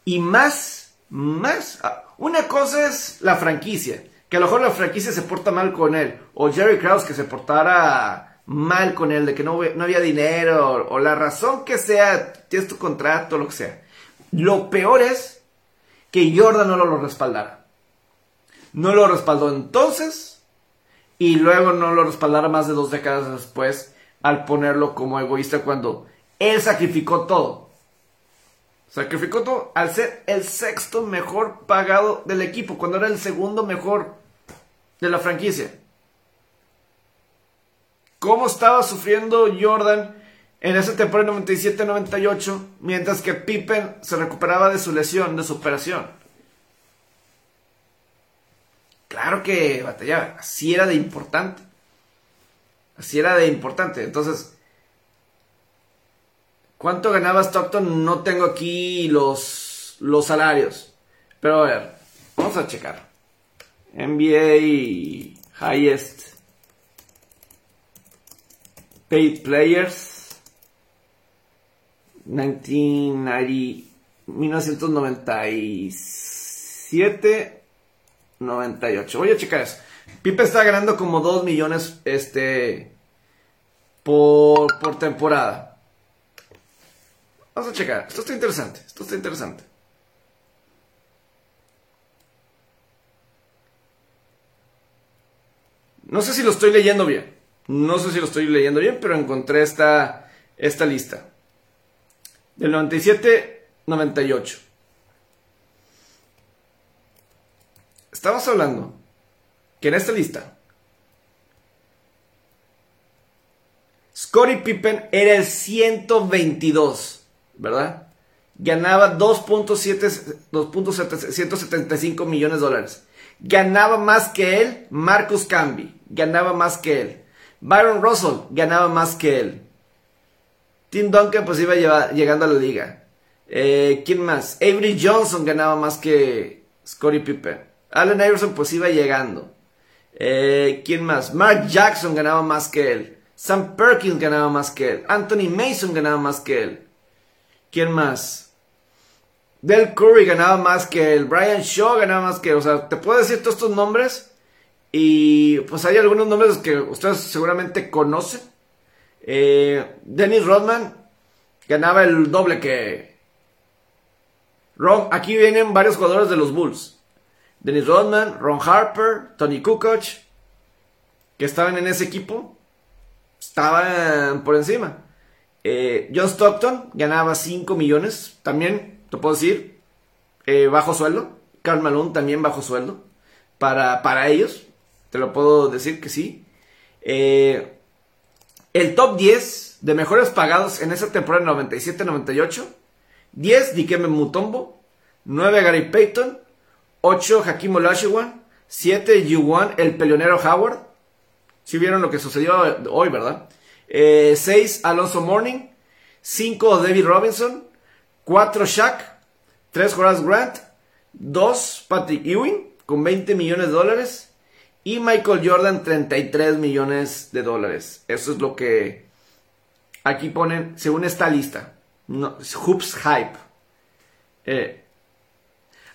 Y más, más, ah, una cosa es la franquicia, que a lo mejor la franquicia se porta mal con él, o Jerry Krause que se portara mal con él, de que no, no había dinero, o, la razón que sea, tienes tu contrato, lo que sea. Lo peor es que Jordan no lo respaldara. No lo respaldó entonces y luego no lo respaldara más de dos décadas después al ponerlo como egoísta cuando él sacrificó todo. Sacrificó todo al ser el sexto mejor pagado del equipo, cuando era el segundo mejor de la franquicia cómo estaba sufriendo Jordan en esa temporada 97-98, mientras que Pippen se recuperaba de su lesión, de su operación. Claro que batallaba, así era de importante. Así era de importante. Entonces, ¿cuánto ganaba Stockton? No tengo aquí los, los salarios. Pero a ver, vamos a checar. NBA Highest Paid Players 1990, 1997 98. Voy a checar eso. Pipe está ganando como 2 millones este por, por temporada. Vamos a checar. Esto está interesante. Esto está interesante. No sé si lo estoy leyendo bien. No sé si lo estoy leyendo bien, pero encontré esta, esta lista. Del 97, 98. Estamos hablando que en esta lista Scottie Pippen era el 122, ¿verdad? Ganaba 2.775 millones de dólares. Ganaba más que él Marcus Camby, ganaba más que él. Byron Russell ganaba más que él. Tim Duncan pues iba llegando a la liga. Eh, ¿Quién más? Avery Johnson ganaba más que Scottie Pippen. Allen Iverson pues iba llegando. Eh, ¿Quién más? Mark Jackson ganaba más que él. Sam Perkins ganaba más que él. Anthony Mason ganaba más que él. ¿Quién más? Del Curry ganaba más que él. Brian Shaw ganaba más que. O sea, ¿te puedo decir todos estos nombres? Y pues hay algunos nombres que ustedes seguramente conocen. Eh, Dennis Rodman ganaba el doble que... Ron, aquí vienen varios jugadores de los Bulls. Dennis Rodman, Ron Harper, Tony Kukoc, que estaban en ese equipo, estaban por encima. Eh, John Stockton ganaba 5 millones, también, te puedo decir, eh, bajo sueldo. Carl Malone también bajo sueldo para, para ellos. Te lo puedo decir que sí. Eh, el top 10 de mejores pagados en esa temporada 97-98. 10 Dikeme Mutombo. 9 Gary Payton. 8 Hakim Olajuwon. 7 Yuwan, el peleonero Howard. Si vieron lo que sucedió hoy, ¿verdad? 6 eh, Alonso Morning. 5 David Robinson. 4 Shaq. 3 Horace Grant. 2 Patrick Ewing con 20 millones de dólares. Y Michael Jordan, 33 millones de dólares. Eso es lo que aquí ponen, según esta lista. Hoops Hype. Eh.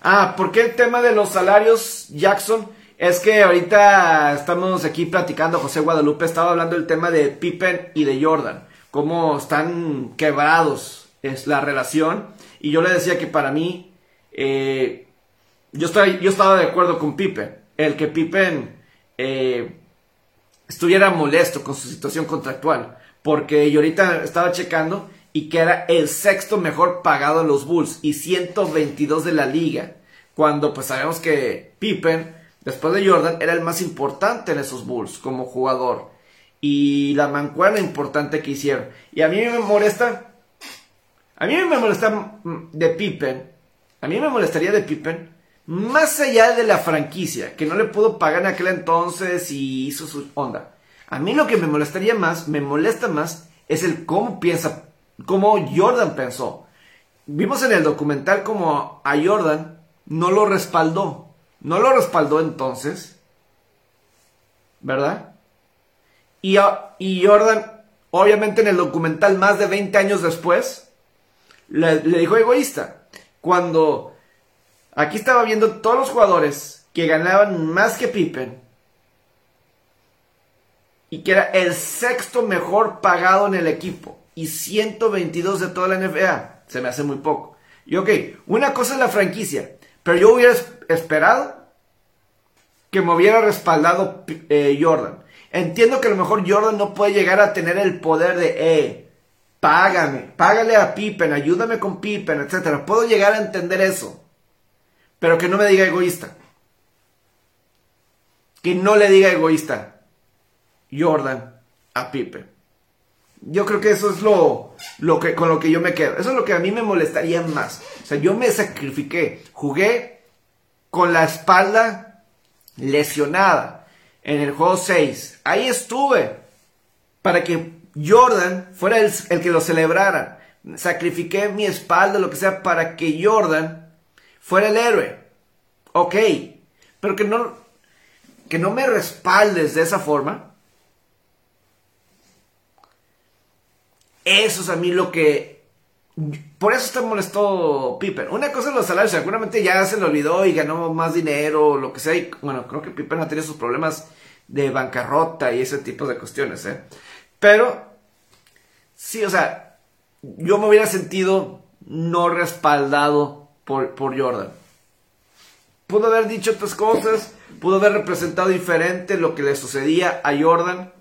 Ah, ¿por qué el tema de los salarios, Jackson? Es que ahorita estamos aquí platicando, José Guadalupe estaba hablando del tema de Pippen y de Jordan. Cómo están quebrados es la relación. Y yo le decía que para mí, eh, yo, yo estaba de acuerdo con Pippen. El que Pippen eh, estuviera molesto con su situación contractual. Porque yo ahorita estaba checando y que era el sexto mejor pagado de los Bulls y 122 de la liga. Cuando pues sabemos que Pippen, después de Jordan, era el más importante en esos Bulls como jugador. y la mancuerna importante que hicieron. Y a mí me molesta, a mí me molesta de Pippen, a mí me molestaría de Pippen, más allá de la franquicia, que no le pudo pagar en aquel entonces y hizo su onda. A mí lo que me molestaría más, me molesta más, es el cómo piensa, cómo Jordan pensó. Vimos en el documental como a Jordan no lo respaldó. No lo respaldó entonces. ¿Verdad? Y, Jordan, obviamente en el documental más de 20 años después, le, le dijo egoísta. Cuando aquí estaba viendo todos los jugadores que ganaban más que Pippen y que era el sexto mejor pagado en el equipo y 122 de toda la NBA. Se me hace muy poco. Y ok, una cosa es la franquicia, pero yo hubiera esperado que me hubiera respaldado eh, Jordan. Entiendo que a lo mejor Jordan no puede llegar a tener el poder de, eh, págame, págale a Pippen, ayúdame con Pippen, etc. Puedo llegar a entender eso. Pero que no me diga egoísta. Que no le diga egoísta. Jordan a Pipe. Yo creo que eso es lo, lo que, con lo que yo me quedo. Eso es lo que a mí me molestaría más. O sea, yo me sacrifiqué. Jugué con la espalda lesionada en el juego 6. Ahí estuve. Para que Jordan fuera el, el que lo celebrara. Sacrifiqué mi espalda, lo que sea, para que Jordan fuera el héroe. Ok. Pero que no, que no me respaldes de esa forma Eso es a mí lo que... Por eso está molestó Pippen. Una cosa es los salarios, seguramente ya se le olvidó y ganó más dinero, o lo que sea. Bueno, creo que Pippen ha tenido sus problemas de bancarrota y ese tipo de cuestiones, ¿eh? Pero, sí, o sea, yo me hubiera sentido no respaldado por, por Jordan. Pudo haber dicho otras cosas, pudo haber representado diferente lo que le sucedía a Jordan,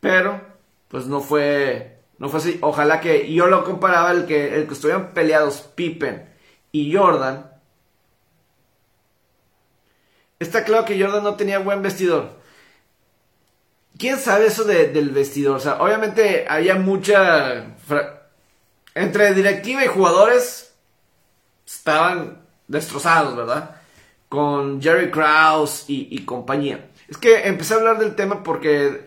pero pues no fue no fue así. Ojalá que yo lo comparaba el que, el que estuvieran peleados Pippen y Jordan. Está claro que Jordan no tenía buen vestidor. ¿Quién sabe eso del vestidor? O sea, obviamente había mucha... Entre directiva y jugadores estaban destrozados, ¿verdad? Con Jerry Krause y compañía. Es que empecé a hablar del tema porque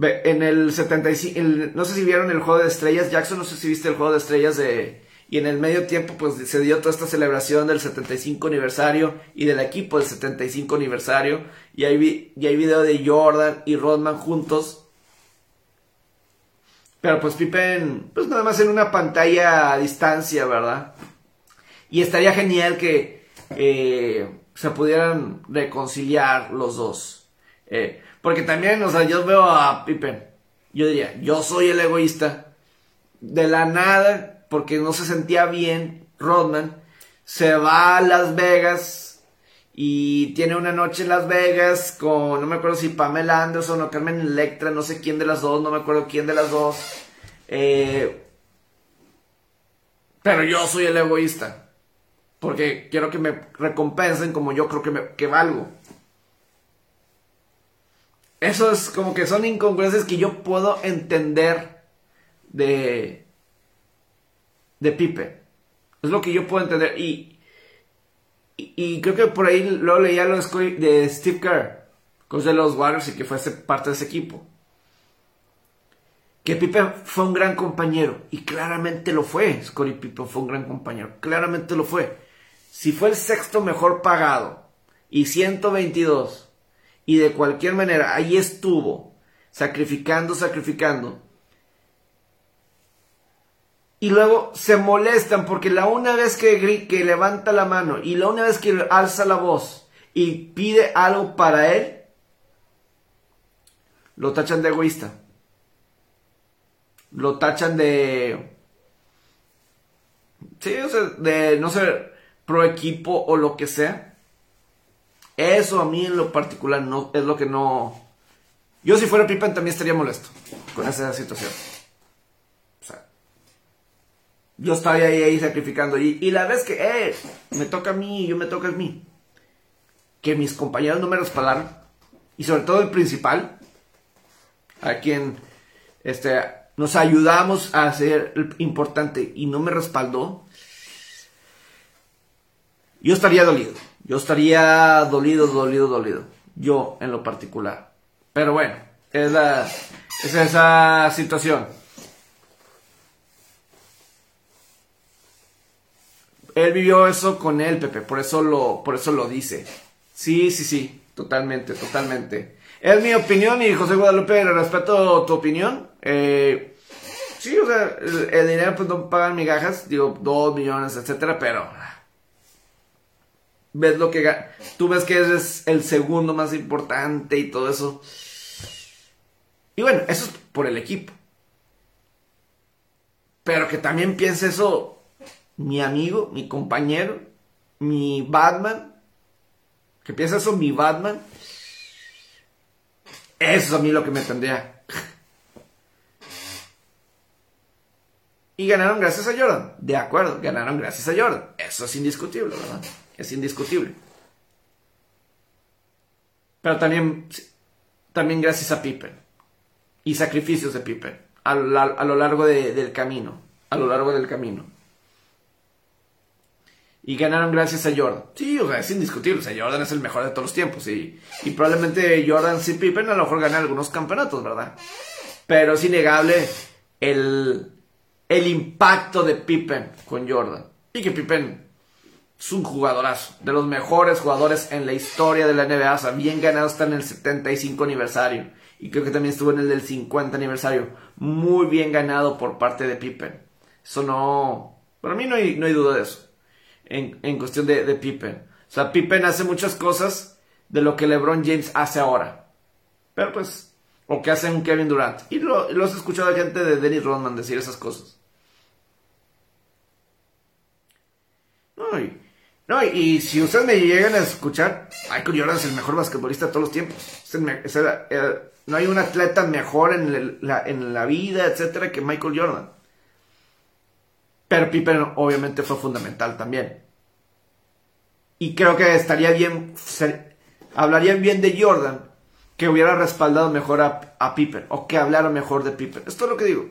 en el 75, no sé si vieron el juego de estrellas, Jackson, no sé si viste el juego de estrellas de... Y en el medio tiempo pues se dio toda esta celebración del 75 aniversario y del equipo del 75 aniversario. Y hay, y hay video de Jordan y Rodman juntos. Pero pues Pippen, pues nada más en una pantalla a distancia, ¿verdad? Y estaría genial que eh, se pudieran reconciliar los dos. Eh, porque también, o sea, yo veo a Pippen. Yo diría, yo soy el egoísta. De la nada, porque no se sentía bien, Rodman se va a Las Vegas y tiene una noche en Las Vegas con, no me acuerdo si Pamela Anderson o Carmen Electra, no sé quién de las dos, no me acuerdo quién de las dos. Eh, pero yo soy el egoísta. Porque quiero que me recompensen como yo creo que, me, que valgo. Eso es como que son incongruencias que yo puedo entender de, de Pipe. Es lo que yo puedo entender. Y, y, creo que por ahí luego leía lo de Steve Kerr, cosa de los Warriors y que fue parte de ese equipo. Que Pipe fue un gran compañero. Y claramente lo fue. Scottie Pippen fue un gran compañero. Claramente lo fue. Si fue el sexto mejor pagado y 122 y de cualquier manera, ahí estuvo, sacrificando, sacrificando. Y luego se molestan porque la una vez que, que levanta la mano y la una vez que alza la voz y pide algo para él, lo tachan de egoísta. Lo tachan de... Sí, de no ser pro equipo o lo que sea. Eso a mí en lo particular no es lo que no. Yo si fuera Pippen también estaría molesto con esa situación. O sea, yo estaría ahí, sacrificando. Y, la vez que, eh, me toca a mí, yo me toca a mí. Que mis compañeros no me respaldaron. Y sobre todo el principal. a quien este, nos ayudamos a ser importante y no me respaldó, yo estaría dolido. Yo estaría dolido, dolido, dolido. Yo en lo particular. Pero bueno, es, la, es esa situación. Él vivió eso con él, Pepe, por eso lo, por eso lo dice. Sí, sí, sí, totalmente, totalmente. Es mi opinión y José Guadalupe, respeto tu opinión. Eh, sí, o sea, el, dinero pues no pagan migajas, digo, dos millones, etcétera, pero ves lo que tú ves que eres el segundo más importante y todo eso. Y bueno, eso es por el equipo. Pero que también piense eso mi amigo, mi compañero, mi Batman. Que piense eso mi Batman. Eso es a mí lo que me tendría. Y ganaron gracias a Jordan. De acuerdo, ganaron gracias a Jordan. Eso es indiscutible, ¿verdad? Es indiscutible. Pero también, también gracias a Pippen. Y sacrificios de Pippen. A lo, largo del camino. A lo largo del camino. Y ganaron gracias a Jordan. Sí, o sea, es indiscutible. O sea, Jordan es el mejor de todos los tiempos. Y, y probablemente Jordan sin Pippen a lo mejor ganan algunos campeonatos, ¿verdad? Pero es innegable el, el impacto de Pippen con Jordan. Y que Pippen es un jugadorazo. De los mejores jugadores en la historia de la NBA. O sea, bien ganado está en el 75 aniversario. Y creo que también estuvo en el del 50 aniversario. Muy bien ganado por parte de Pippen. Eso no... Para mí no hay, no hay duda de eso en, cuestión de, de, Pippen. O sea, Pippen hace muchas cosas de lo que LeBron James hace ahora. Pero pues, o que hace un Kevin Durant. Y lo, lo has escuchado gente de Dennis Rodman decir esas cosas. No, y, no, y, si ustedes me llegan a escuchar, Michael Jordan es el mejor basquetbolista de todos los tiempos. no hay un atleta mejor en la, vida, etcétera, que Michael Jordan. Pero Pippen obviamente fue fundamental también. Y creo que estaría bien, hablarían bien de Jordan que hubiera respaldado mejor a, a, Pippen o que hablara mejor de Pippen. Esto es lo que digo.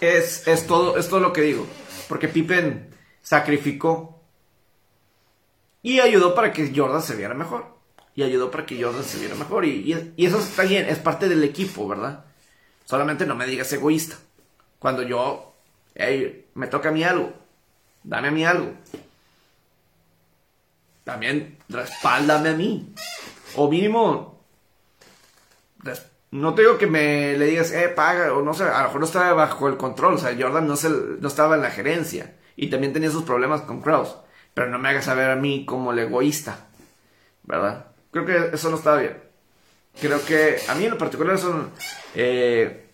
Es, es, todo, es todo lo que digo. Porque Pippen sacrificó y ayudó para que Jordan se viera mejor. Y ayudó para que Jordan se viera mejor. Y, y eso está bien, es parte del equipo, ¿verdad? Solamente no me digas egoísta. Cuando yo hey, me toca a mí algo, dame a mí algo. También respáldame a mí. O mínimo, no te digo que me le digas, eh, paga, o no sé, a lo mejor no estaba bajo el control, o sea, Jordan no, se, no estaba en la gerencia y también tenía sus problemas con Kraus, pero no me hagas saber a mí como el egoísta, ¿verdad? Creo que eso no estaba bien. Creo que a mí en lo particular eso eh,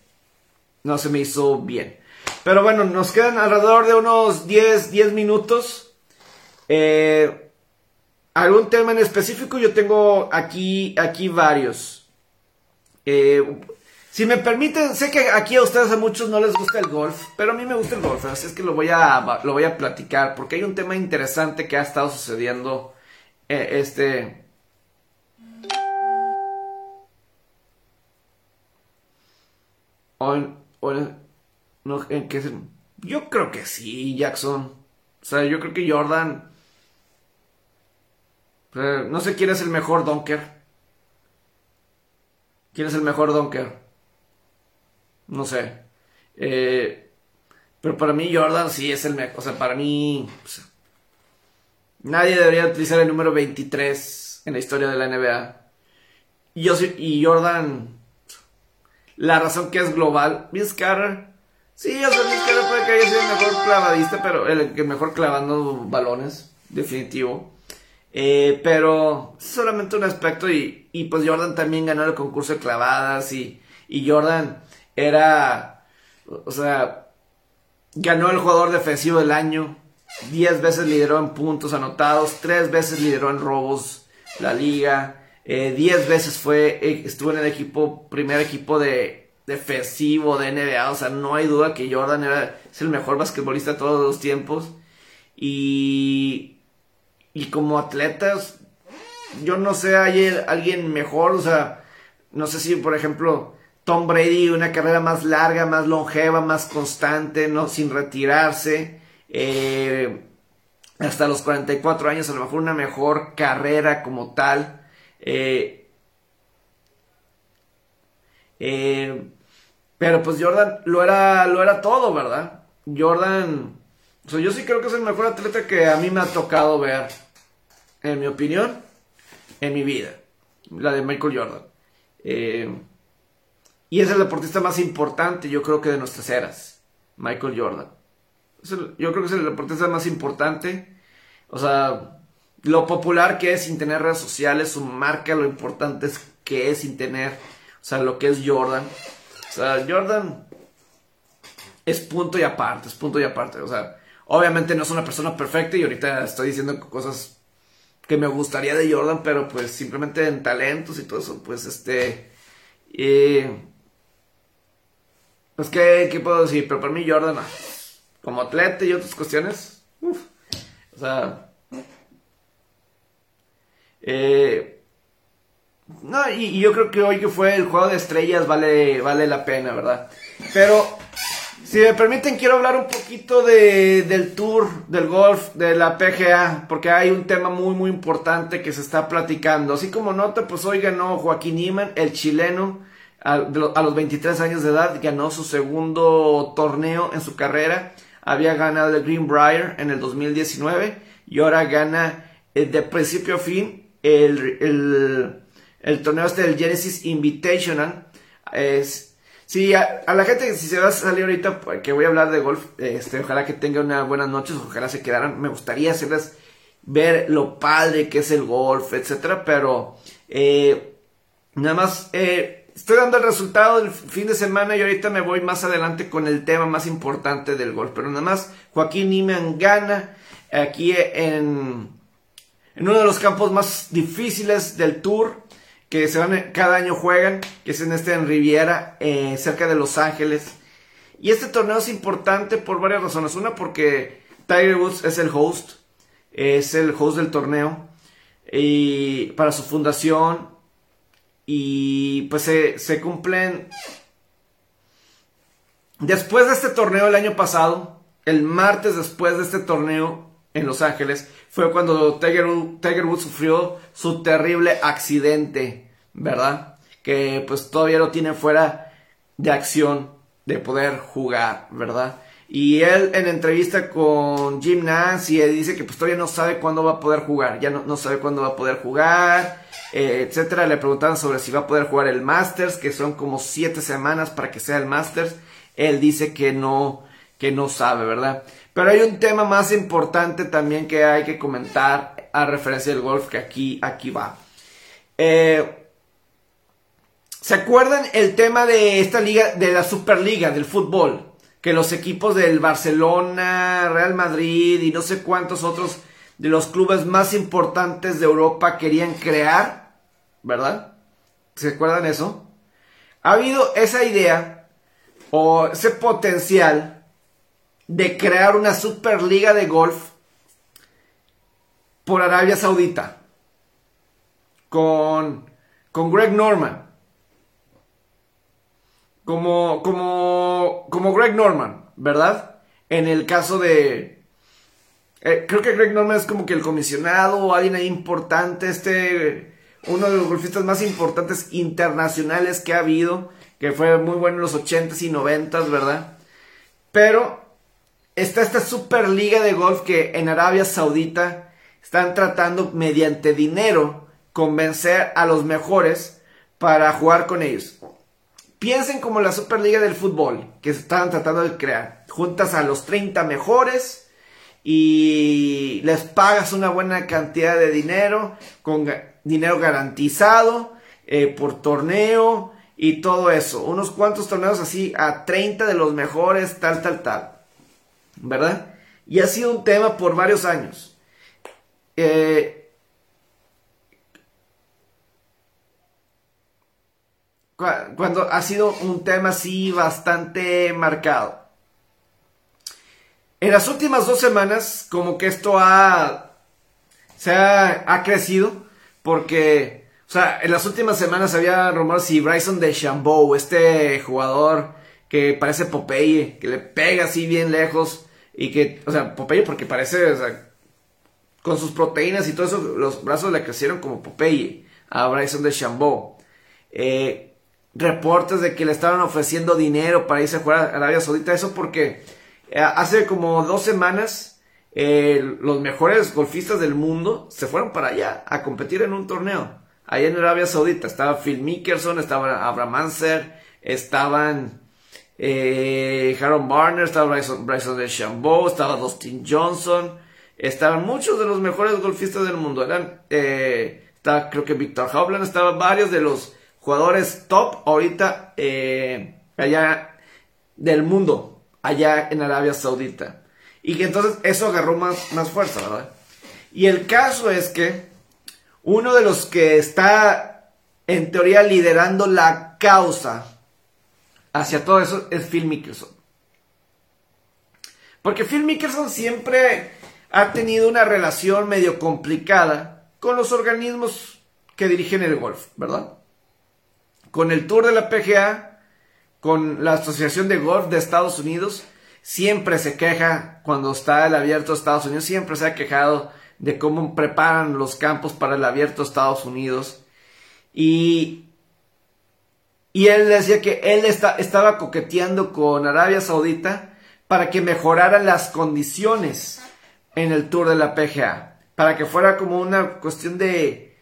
no se me hizo bien. Pero bueno, nos quedan alrededor de unos 10, 10 minutos. Eh, ¿Algún tema en específico? Yo tengo aquí, aquí varios. Eh, si me permiten, sé que aquí a ustedes a muchos no les gusta el golf, pero a mí me gusta el golf, así es que lo voy a, lo voy a platicar, porque hay un tema interesante que ha estado sucediendo. Eh, este. Hoy, hoy, no, ¿en qué Yo creo que sí, Jackson. O sea, yo creo que Jordan. no sé quién es el mejor donker. ¿Quién es el mejor donker? No sé. Eh, pero para mí Jordan sí es el mejor. O sea, para mí... nadie debería utilizar el número 23 en la historia de la NBA. Y, yo, y Jordan... La razón que es global. Vince Carter Sí, o sea, que puede que haya sido el mejor clavadista, pero el, que mejor clavando balones, definitivo. Eh, pero solamente un aspecto y, y, pues Jordan también ganó el concurso de clavadas y, y Jordan era, o sea, ganó el jugador defensivo del año, 10 veces lideró en puntos anotados, 3 veces lideró en robos la liga, 10 eh, veces fue, eh, estuvo en el equipo, primer equipo de defensivo de NBA. O sea, no hay duda que Jordan era, es el mejor basquetbolista de todos los tiempos. Y, y como atletas, yo no sé, hay alguien mejor. O sea, no sé si, por ejemplo, Tom Brady una carrera más larga, más longeva, más constante, ¿no? Sin retirarse. Eh, hasta los 44 años, a lo mejor una mejor carrera como tal. Eh, eh, pero pues Jordan lo era, lo era todo, ¿verdad? Jordan, yo sí creo que es el mejor atleta que a mí me ha tocado ver, en mi opinión, en mi vida, la de Michael Jordan. Y es el deportista más importante, yo creo que de nuestras eras, Michael Jordan. yo creo que es el deportista más importante. O sea, lo popular que es sin tener redes sociales, su marca, lo importante es que es sin tener, o sea, lo que es Jordan. O sea, Jordan es punto y aparte, es punto y aparte. O sea, obviamente no es una persona perfecta y ahorita estoy diciendo cosas que me gustaría de Jordan, pero pues simplemente en talentos y todo eso, pues este... Eh, pues, ¿qué, puedo decir? Pero para mí Jordan, como atleta y otras cuestiones, o sea... Eh, no, y, yo creo que hoy que fue el juego de estrellas vale, vale la pena, ¿verdad? Pero, si me permiten, quiero hablar un poquito de, del tour, del golf, de la PGA, porque hay un tema muy, muy importante que se está platicando. Así como nota, pues hoy ganó Joaquín Iman, el chileno, a, los 23 años de edad ganó su segundo torneo en su carrera. Había ganado el Greenbrier en el 2019 y ahora gana eh, de principio a fin el, el, torneo este del Genesis Invitational. Es, sí, a, la gente si se va a salir ahorita pues, que voy a hablar de golf, este, ojalá que tengan unas buenas noches, ojalá se quedaran. Me gustaría hacerles ver lo padre que es el golf, etcétera, pero eh, nada más eh, Estoy dando el resultado del fin de semana y ahorita me voy más adelante con el tema más importante del gol. Pero nada más, Joaquín Niman gana aquí en, en uno de los campos más difíciles del tour que se van, cada año juegan, que es en este en Riviera, eh, cerca de Los Ángeles. Y este torneo es importante por varias razones. Una, porque Tiger Woods es el host, es el host del torneo. Y para su fundación, y pues se, cumplen... Después de este torneo el año pasado, el martes después de este torneo en Los Ángeles, fue cuando Tiger, Tiger Woods sufrió su terrible accidente, ¿verdad? Que pues todavía lo tiene fuera de acción de poder jugar, ¿verdad? Y él en entrevista con Jim Nance dice que pues todavía no sabe cuándo va a poder jugar, ya no, no sabe cuándo va a poder jugar, eh, etcétera. Le preguntaban sobre si va a poder jugar el Masters, que son como siete semanas para que sea el Masters. Él dice que no, que no sabe, ¿verdad? Pero hay un tema más importante también que hay que comentar a referencia del golf que aquí, aquí va. Eh, ¿Se acuerdan el tema de esta liga, de la Superliga del fútbol? Que los equipos del Barcelona, Real Madrid y no sé cuántos otros de los clubes más importantes de Europa querían crear, ¿verdad? ¿Se acuerdan eso? Ha habido esa idea o ese potencial de crear una superliga de golf por Arabia Saudita con, con Greg Norman como, como, como Greg Norman, ¿verdad? En el caso de... Eh, creo que Greg Norman es como que el comisionado o alguien ahí importante, este, uno de los golfistas más importantes internacionales que ha habido, que fue muy bueno en los 80s y 90s, ¿verdad? Pero está esta superliga de golf que en Arabia Saudita están tratando mediante dinero convencer a los mejores para jugar con ellos. Piensen como la Superliga del Fútbol que estaban tratando de crear. Juntas a los 30 mejores y les pagas una buena cantidad de dinero, con dinero garantizado eh, por torneo y todo eso. Unos cuantos torneos así a 30 de los mejores, tal, tal, tal. ¿Verdad? Y ha sido un tema por varios años. Eh, cuando ha sido un tema así bastante marcado. En las últimas dos semanas, como que esto ha, se ha, crecido, porque, o sea, en las últimas semanas había rumores si Bryson de Chambeau, este jugador que parece Popeye, que le pega así bien lejos y que, o sea, Popeye porque parece, con sus proteínas y todo eso, los brazos le crecieron como Popeye a Bryson de Chambeau. Eh, reportes de que le estaban ofreciendo dinero para irse a jugar a Arabia Saudita, eso porque eh, hace como dos semaans eh, los mejores golfistas del mundo se fueron para allá a competir en un torneo. Allá en Arabia Saudita estaba Phil Mickelson, estaba Abraham Anser, estaban eh, Harold Barner, estaba Bryson, Bryson DeChambeau, estaba Dustin Johnson, estaban muchos de los mejores golfistas del mundo. Eran, eh, está, creo que Victor Hovland, estaban varios de los jugadores top ahorita eh, allá del mundo, allá en Arabia Saudita. Y que entonces eso agarró más, más fuerza, ¿verdad? Y el caso es que uno de los que está en teoría liderando la causa hacia todo eso es Phil Mickelson. Porque Phil Mickelson siempre ha tenido una relación medio complicada con los organismos que dirigen el golf, ¿verdad? Con el Tour de la PGA, con la Asociación de Golf de Estados Unidos, siempre se queja cuando está el abierto de Estados Unidos, siempre se ha quejado de cómo preparan los campos para el abierto de Estados Unidos. Y, y él decía que él estaba coqueteando con Arabia Saudita para que mejoraran las condiciones en el tour de la PGA. Para que fuera como una cuestión de,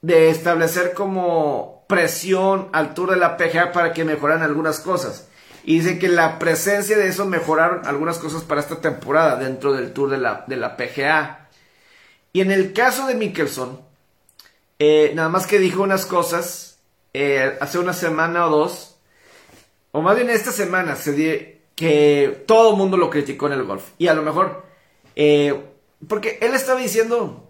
de establecer como presión al tour de la PGA para que mejoraran algunas cosas. Y dice que la presencia de eso mejoraron algunas cosas para esta temporada dentro del tour de la, de la PGA. Y en el caso de Mickelson, eh, nada más que dijo unas cosas eh, hace una semana o dos, o más bien esta semana, se que todo el mundo lo criticó en el golf. Y a lo mejor, eh, porque él estaba diciendo,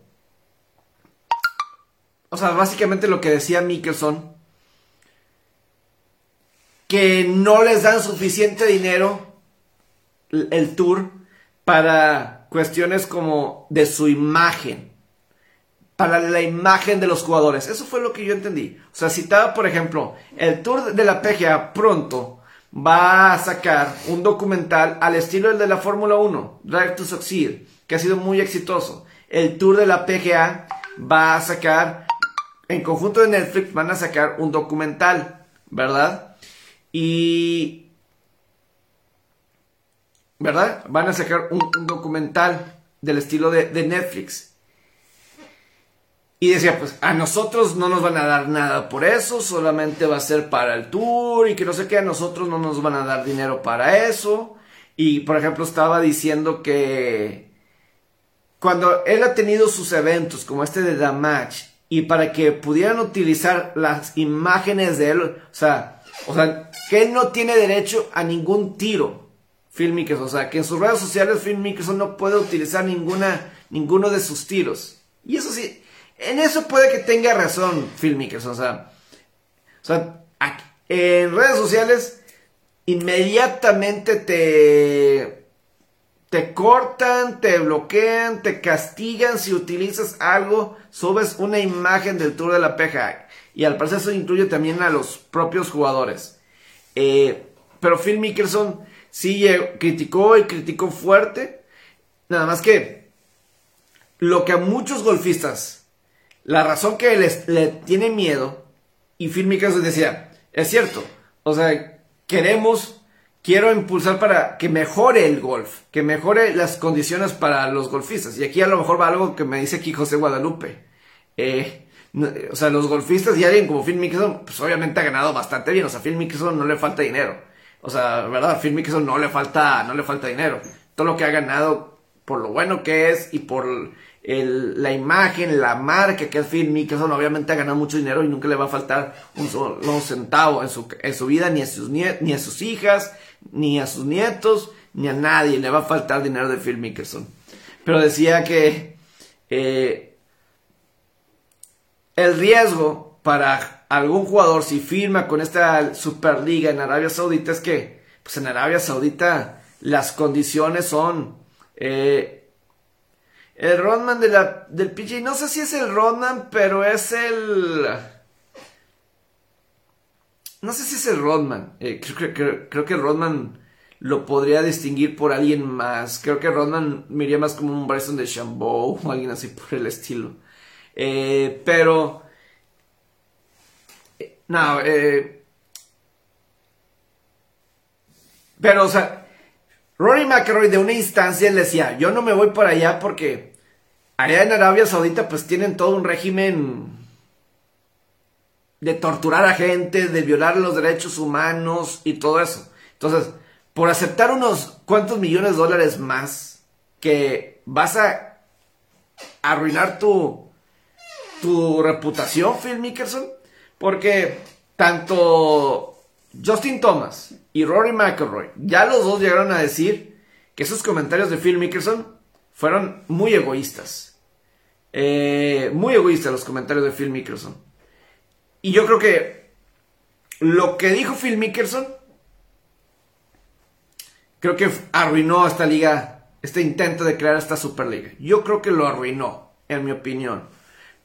o sea, básicamente lo que decía Mickelson, que no les dan suficiente dinero el tour para cuestiones como de su imagen, para la imagen de los jugadores. Eso fue lo que yo entendí. O sea, citaba, por ejemplo, el tour de la PGA pronto va a sacar un documental al estilo del de la Fórmula 1, Drive to Succeed, que ha sido muy exitoso. El tour de la PGA va a sacar, en conjunto de Netflix, van a sacar un documental, ¿verdad? Y... ¿Verdad? Van a sacar un, documental del estilo de, Netflix. Y decía, pues a nosotros no nos van a dar nada por eso, solamente va a ser para el tour y que no sé qué, a nosotros no nos van a dar dinero para eso. Y por ejemplo estaba diciendo que cuando él ha tenido sus eventos como este de Match y para que pudieran utilizar las imágenes de él, o sea, o sea, que él no tiene derecho a ningún tiro, Phil Mickelson. O sea, que en sus redes sociales Phil Mickelson no puede utilizar ninguna, ninguno de sus tiros. Y eso sí, en eso puede que tenga razón Phil Mickelson. O sea, o sea en redes sociales inmediatamente te, te cortan, te bloquean, te castigan si utilizas algo, subes una imagen del Tour de la PGA. Y al parecer eso incluye también a los propios jugadores. Eh, pero Phil Mickelson sí criticó y criticó fuerte. Nada más que lo que a muchos golfistas, la razón que les, le tiene miedo, y Phil Mickelson decía, es cierto, o sea, queremos, quiero impulsar para que mejore el golf, que mejore las condiciones para los golfistas. Y aquí a lo mejor va algo que me dice aquí José Guadalupe. Eh, o sea, los golfistas y alguien como Phil Mickelson, pues obviamente ha ganado bastante bien. O sea, Phil Mickelson no le falta dinero. O sea, ¿verdad? Phil Mickelson no le falta, no le falta dinero. Todo lo que ha ganado por lo bueno que es y por la imagen, la marca que es Phil Mickelson, obviamente ha ganado mucho dinero y nunca le va a faltar un solo centavo en su, en su vida, ni a, sus ni a sus hijas, ni a sus nietos, ni a nadie le va a faltar dinero de Phil Mickelson. Pero decía que eh, el riesgo para algún jugador si firma con esta Superliga en Arabia Saudita es que, pues en Arabia Saudita las condiciones son, eh, El Rodman del PG. No sé si es el Rodman, pero es el. No sé si es el Rodman. Eh, creo, que Rodman lo podría distinguir por alguien más. Creo que Rodman me iría más como un Bryson de Chambeau o alguien así por el estilo. Eh, pero. Eh, no, Pero, o sea, Rory McIlroy de una instancia le decía, yo no me voy por allá porque allá en Arabia Saudita pues tienen todo un régimen de torturar a gente, de violar los derechos humanos y todo eso. Entonces, por aceptar unos cuantos millones de dólares más, que vas a arruinar tu, tu reputación, Phil Mickelson, porque tanto Justin Thomas y Rory McIlroy, ya los dos llegaron a decir que esos comentarios de Phil Mickelson fueron muy egoístas. Eh, muy egoístas los comentarios de Phil Mickelson. Y yo creo que lo que dijo Phil Mickelson, creo que arruinó esta liga, este intento de crear esta Superliga. Yo creo que lo arruinó, en mi opinión.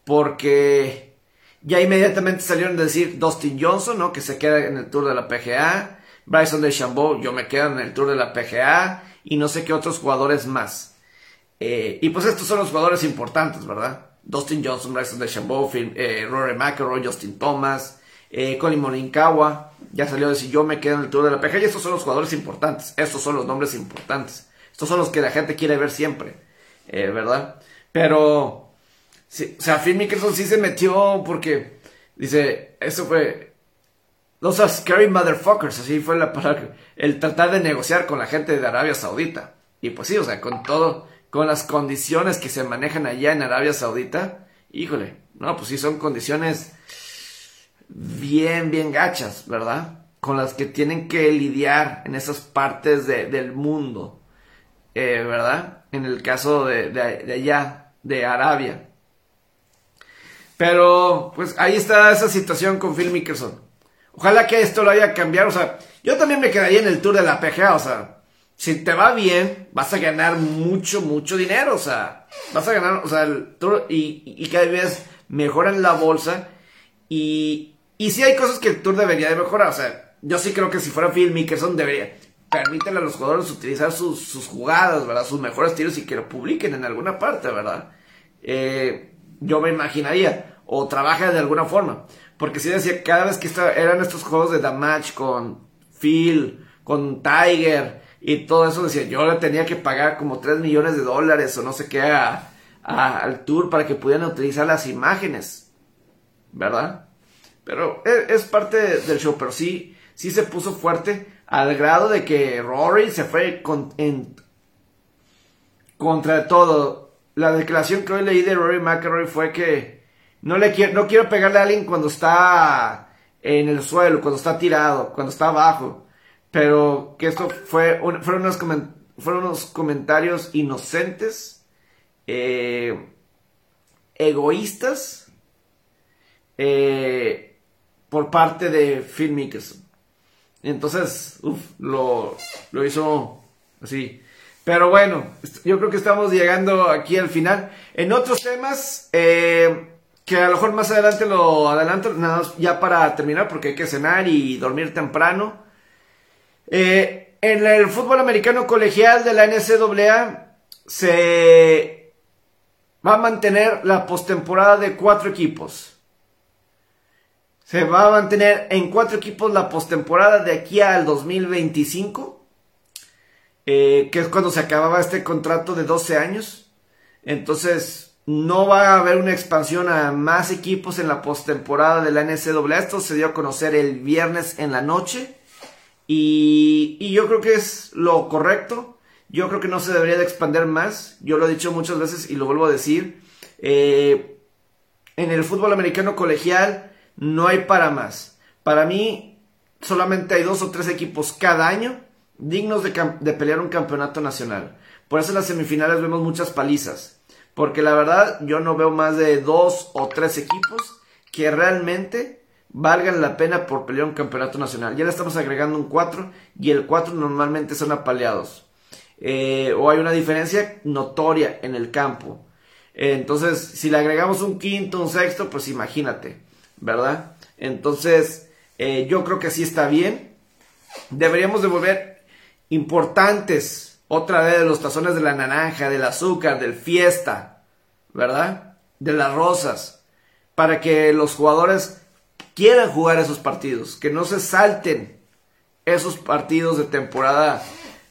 Porque ya inmediatamente salieron a decir Dustin Johnson, ¿no? Que se queda en el tour de la PGA. Bryson DeChambeau, yo me quedo en el tour de la PGA. Y no sé qué otros jugadores más. Eh, y pues estos son los jugadores importantes, ¿verdad? Dustin Johnson, Bryson DeChambeau, eh, Rory McIlroy, Justin Thomas, eh, Colin Morinkawa. Ya salió a decir yo me quedo en el tour de la PGA. Y estos son los jugadores importantes. Estos son los nombres importantes. Estos son los que la gente quiere ver siempre, eh, ¿verdad? Pero Sí, o sea, Phil Mickelson sí se metió porque dice, eso fue los scary motherfuckers, así fue la palabra, el tratar de negociar con la gente de Arabia Saudita. Y pues sí, o sea, con todo, con las condiciones que se manejan allá en Arabia Saudita, híjole, no, pues sí son condiciones bien, bien gachas, ¿verdad? Con las que tienen que lidiar en esas partes del mundo, eh, ¿verdad? En el caso de, de allá, de Arabia. Pero, pues ahí está esa situación con Phil Mickelson. Ojalá que esto lo haya cambiado. O sea, yo también me quedaría en el tour de la PGA. O sea, si te va bien, vas a ganar mucho, mucho dinero. O sea, vas a ganar, o sea, el tour y, y cada vez mejoran la bolsa. Y, y sí hay cosas que el tour debería de mejorar. O sea, yo sí creo que si fuera Phil Mickelson debería. Permítanle a los jugadores utilizar sus, sus jugadas, ¿verdad? Sus mejores tiros y que lo publiquen en alguna parte, ¿verdad? Eh, yo me imaginaría, o trabaja de alguna forma. Porque si decía, cada vez que eran estos juegos de Match con Phil, con Tiger y todo eso, decía, yo le tenía que pagar como 3 millones de dólares o no sé qué al tour para que pudieran utilizar las imágenes, ¿verdad? Pero e, es, parte del show, pero sí, sí se puso fuerte al grado de que Rory se fue en, contra todo la declaración que hoy leí de Rory McIlroy fue que no le quiero, no quiero pegarle a alguien cuando está en el suelo, cuando está tirado, cuando está abajo. Pero que esto fue fueron, unos fueron unos comentarios inocentes, eh, egoístas, eh, por parte de Phil Mickelson. Entonces, lo, lo hizo así. Pero bueno, yo creo que estamos llegando aquí al final. En otros temas, eh, que a lo mejor más adelante lo adelanto, nada más ya para terminar, porque hay que cenar y dormir temprano. Eh, en el fútbol americano colegial de la NCAA se va a mantener la postemporada de cuatro equipos. Se va a mantener en cuatro equipos la postemporada de aquí al 2025. Eh, que es cuando se acababa este contrato de 12 años. Entonces, no va a haber una expansión a más equipos en la postemporada de la NCAA. Esto se dio a conocer el viernes en la noche. Y, yo creo que es lo correcto. Yo creo que no se debería de expandir más. Yo lo he dicho muchas veces y lo vuelvo a decir. Eh, en el fútbol americano colegial no hay para más. Para mí solamente hay dos o tres equipos cada año dignos de, pelear un campeonato nacional. Por eso en las semifinales vemos muchas palizas. Porque la verdad yo no veo más de dos o tres equipos que realmente valgan la pena por pelear un campeonato nacional. Ya le estamos agregando un 4 y el 4 normalmente son apaleados. eh, o hay una diferencia notoria en el campo. entonces, si le agregamos un quinto, un sexto, pues imagínate, ¿verdad? Entonces, eh, yo creo que sí está bien. Deberíamos de volver importantes otra vez los tazones de la naranja, del azúcar, del fiesta, ¿verdad? De las rosas, para que los jugadores quieran jugar esos partidos, que no se salten esos partidos de temporada,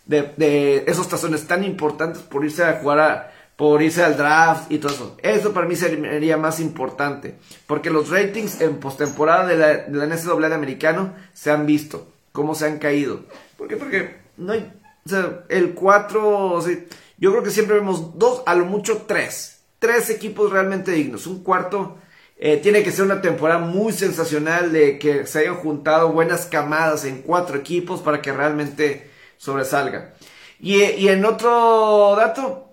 de, esos tazones tan importantes por irse a jugar por irse al draft y todo eso. Eso para mí sería más importante. Porque los ratings en postemporada de la, de la NCAA de americano se han visto. Cómo se han caído. ¿Por qué? Porque no hay. El 4. yo creo que siempre vemos dos, a lo mucho tres. Tres equipos realmente dignos. Un cuarto eh, tiene que ser una temporada muy sensacional de que se hayan juntado buenas camadas en cuatro equipos para que realmente sobresalga. Y, en otro dato,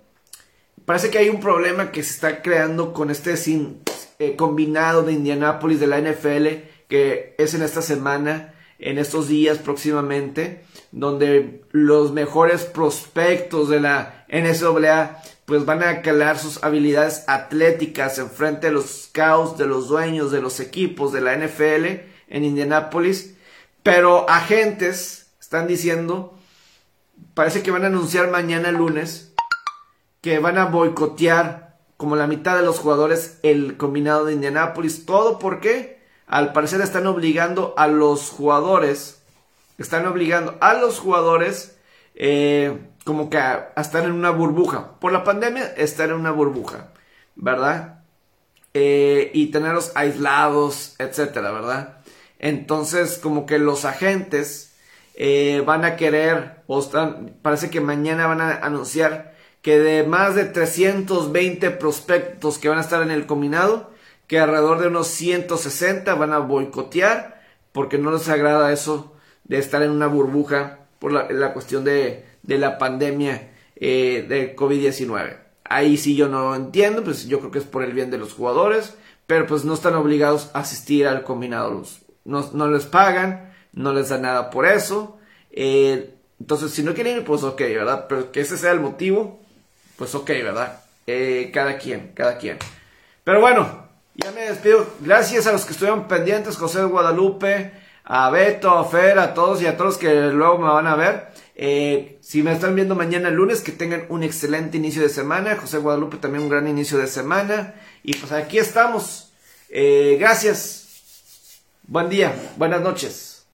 parece que hay un problema que se está creando con este sin, eh, combinado de Indianápolis de la NFL, que es en esta semana, en estos días próximamente, donde los mejores prospectos de la NCAA pues van a calar sus habilidades atléticas en frente de los scouts, de los dueños de los equipos de la NFL en Indianápolis. Pero agentes están diciendo, parece que van a anunciar mañana lunes que van a boicotear como la mitad de los jugadores el combinado de Indianápolis. ¿Todo por qué? Al parecer están obligando a los jugadores, están obligando a los jugadores eh, como que a, estar en una burbuja. Por la pandemia, estar en una burbuja, ¿verdad? Eh, y tenerlos aislados, etcétera, ¿verdad? Entonces, como que los agentes eh, van a querer, o están, parece que mañana van a anunciar que de más de 320 prospectos que van a estar en el combinado, que alrededor de unos 160 van a boicotear porque no les agrada eso de estar en una burbuja por la cuestión de, de la pandemia eh, de COVID-19. Ahí sí yo no entiendo, pues yo creo que es por el bien de los jugadores, pero pues no están obligados a asistir al combinado. No, no les pagan, no les da nada por eso. Eh, entonces, si no quieren ir, pues ok, ¿verdad? Pero que ese sea el motivo, pues ok, ¿verdad? Eh, cada quien, cada quien. Pero bueno, ya me despido. Gracias a los que estuvieron pendientes, José Guadalupe, a Beto, a Fer, a todos y a todos que luego me van a ver. Eh, si me están viendo mañana lunes, que tengan un excelente inicio de semana. José Guadalupe también un gran inicio de semana. Y pues aquí estamos. Eh, gracias. Buen día. Buenas noches.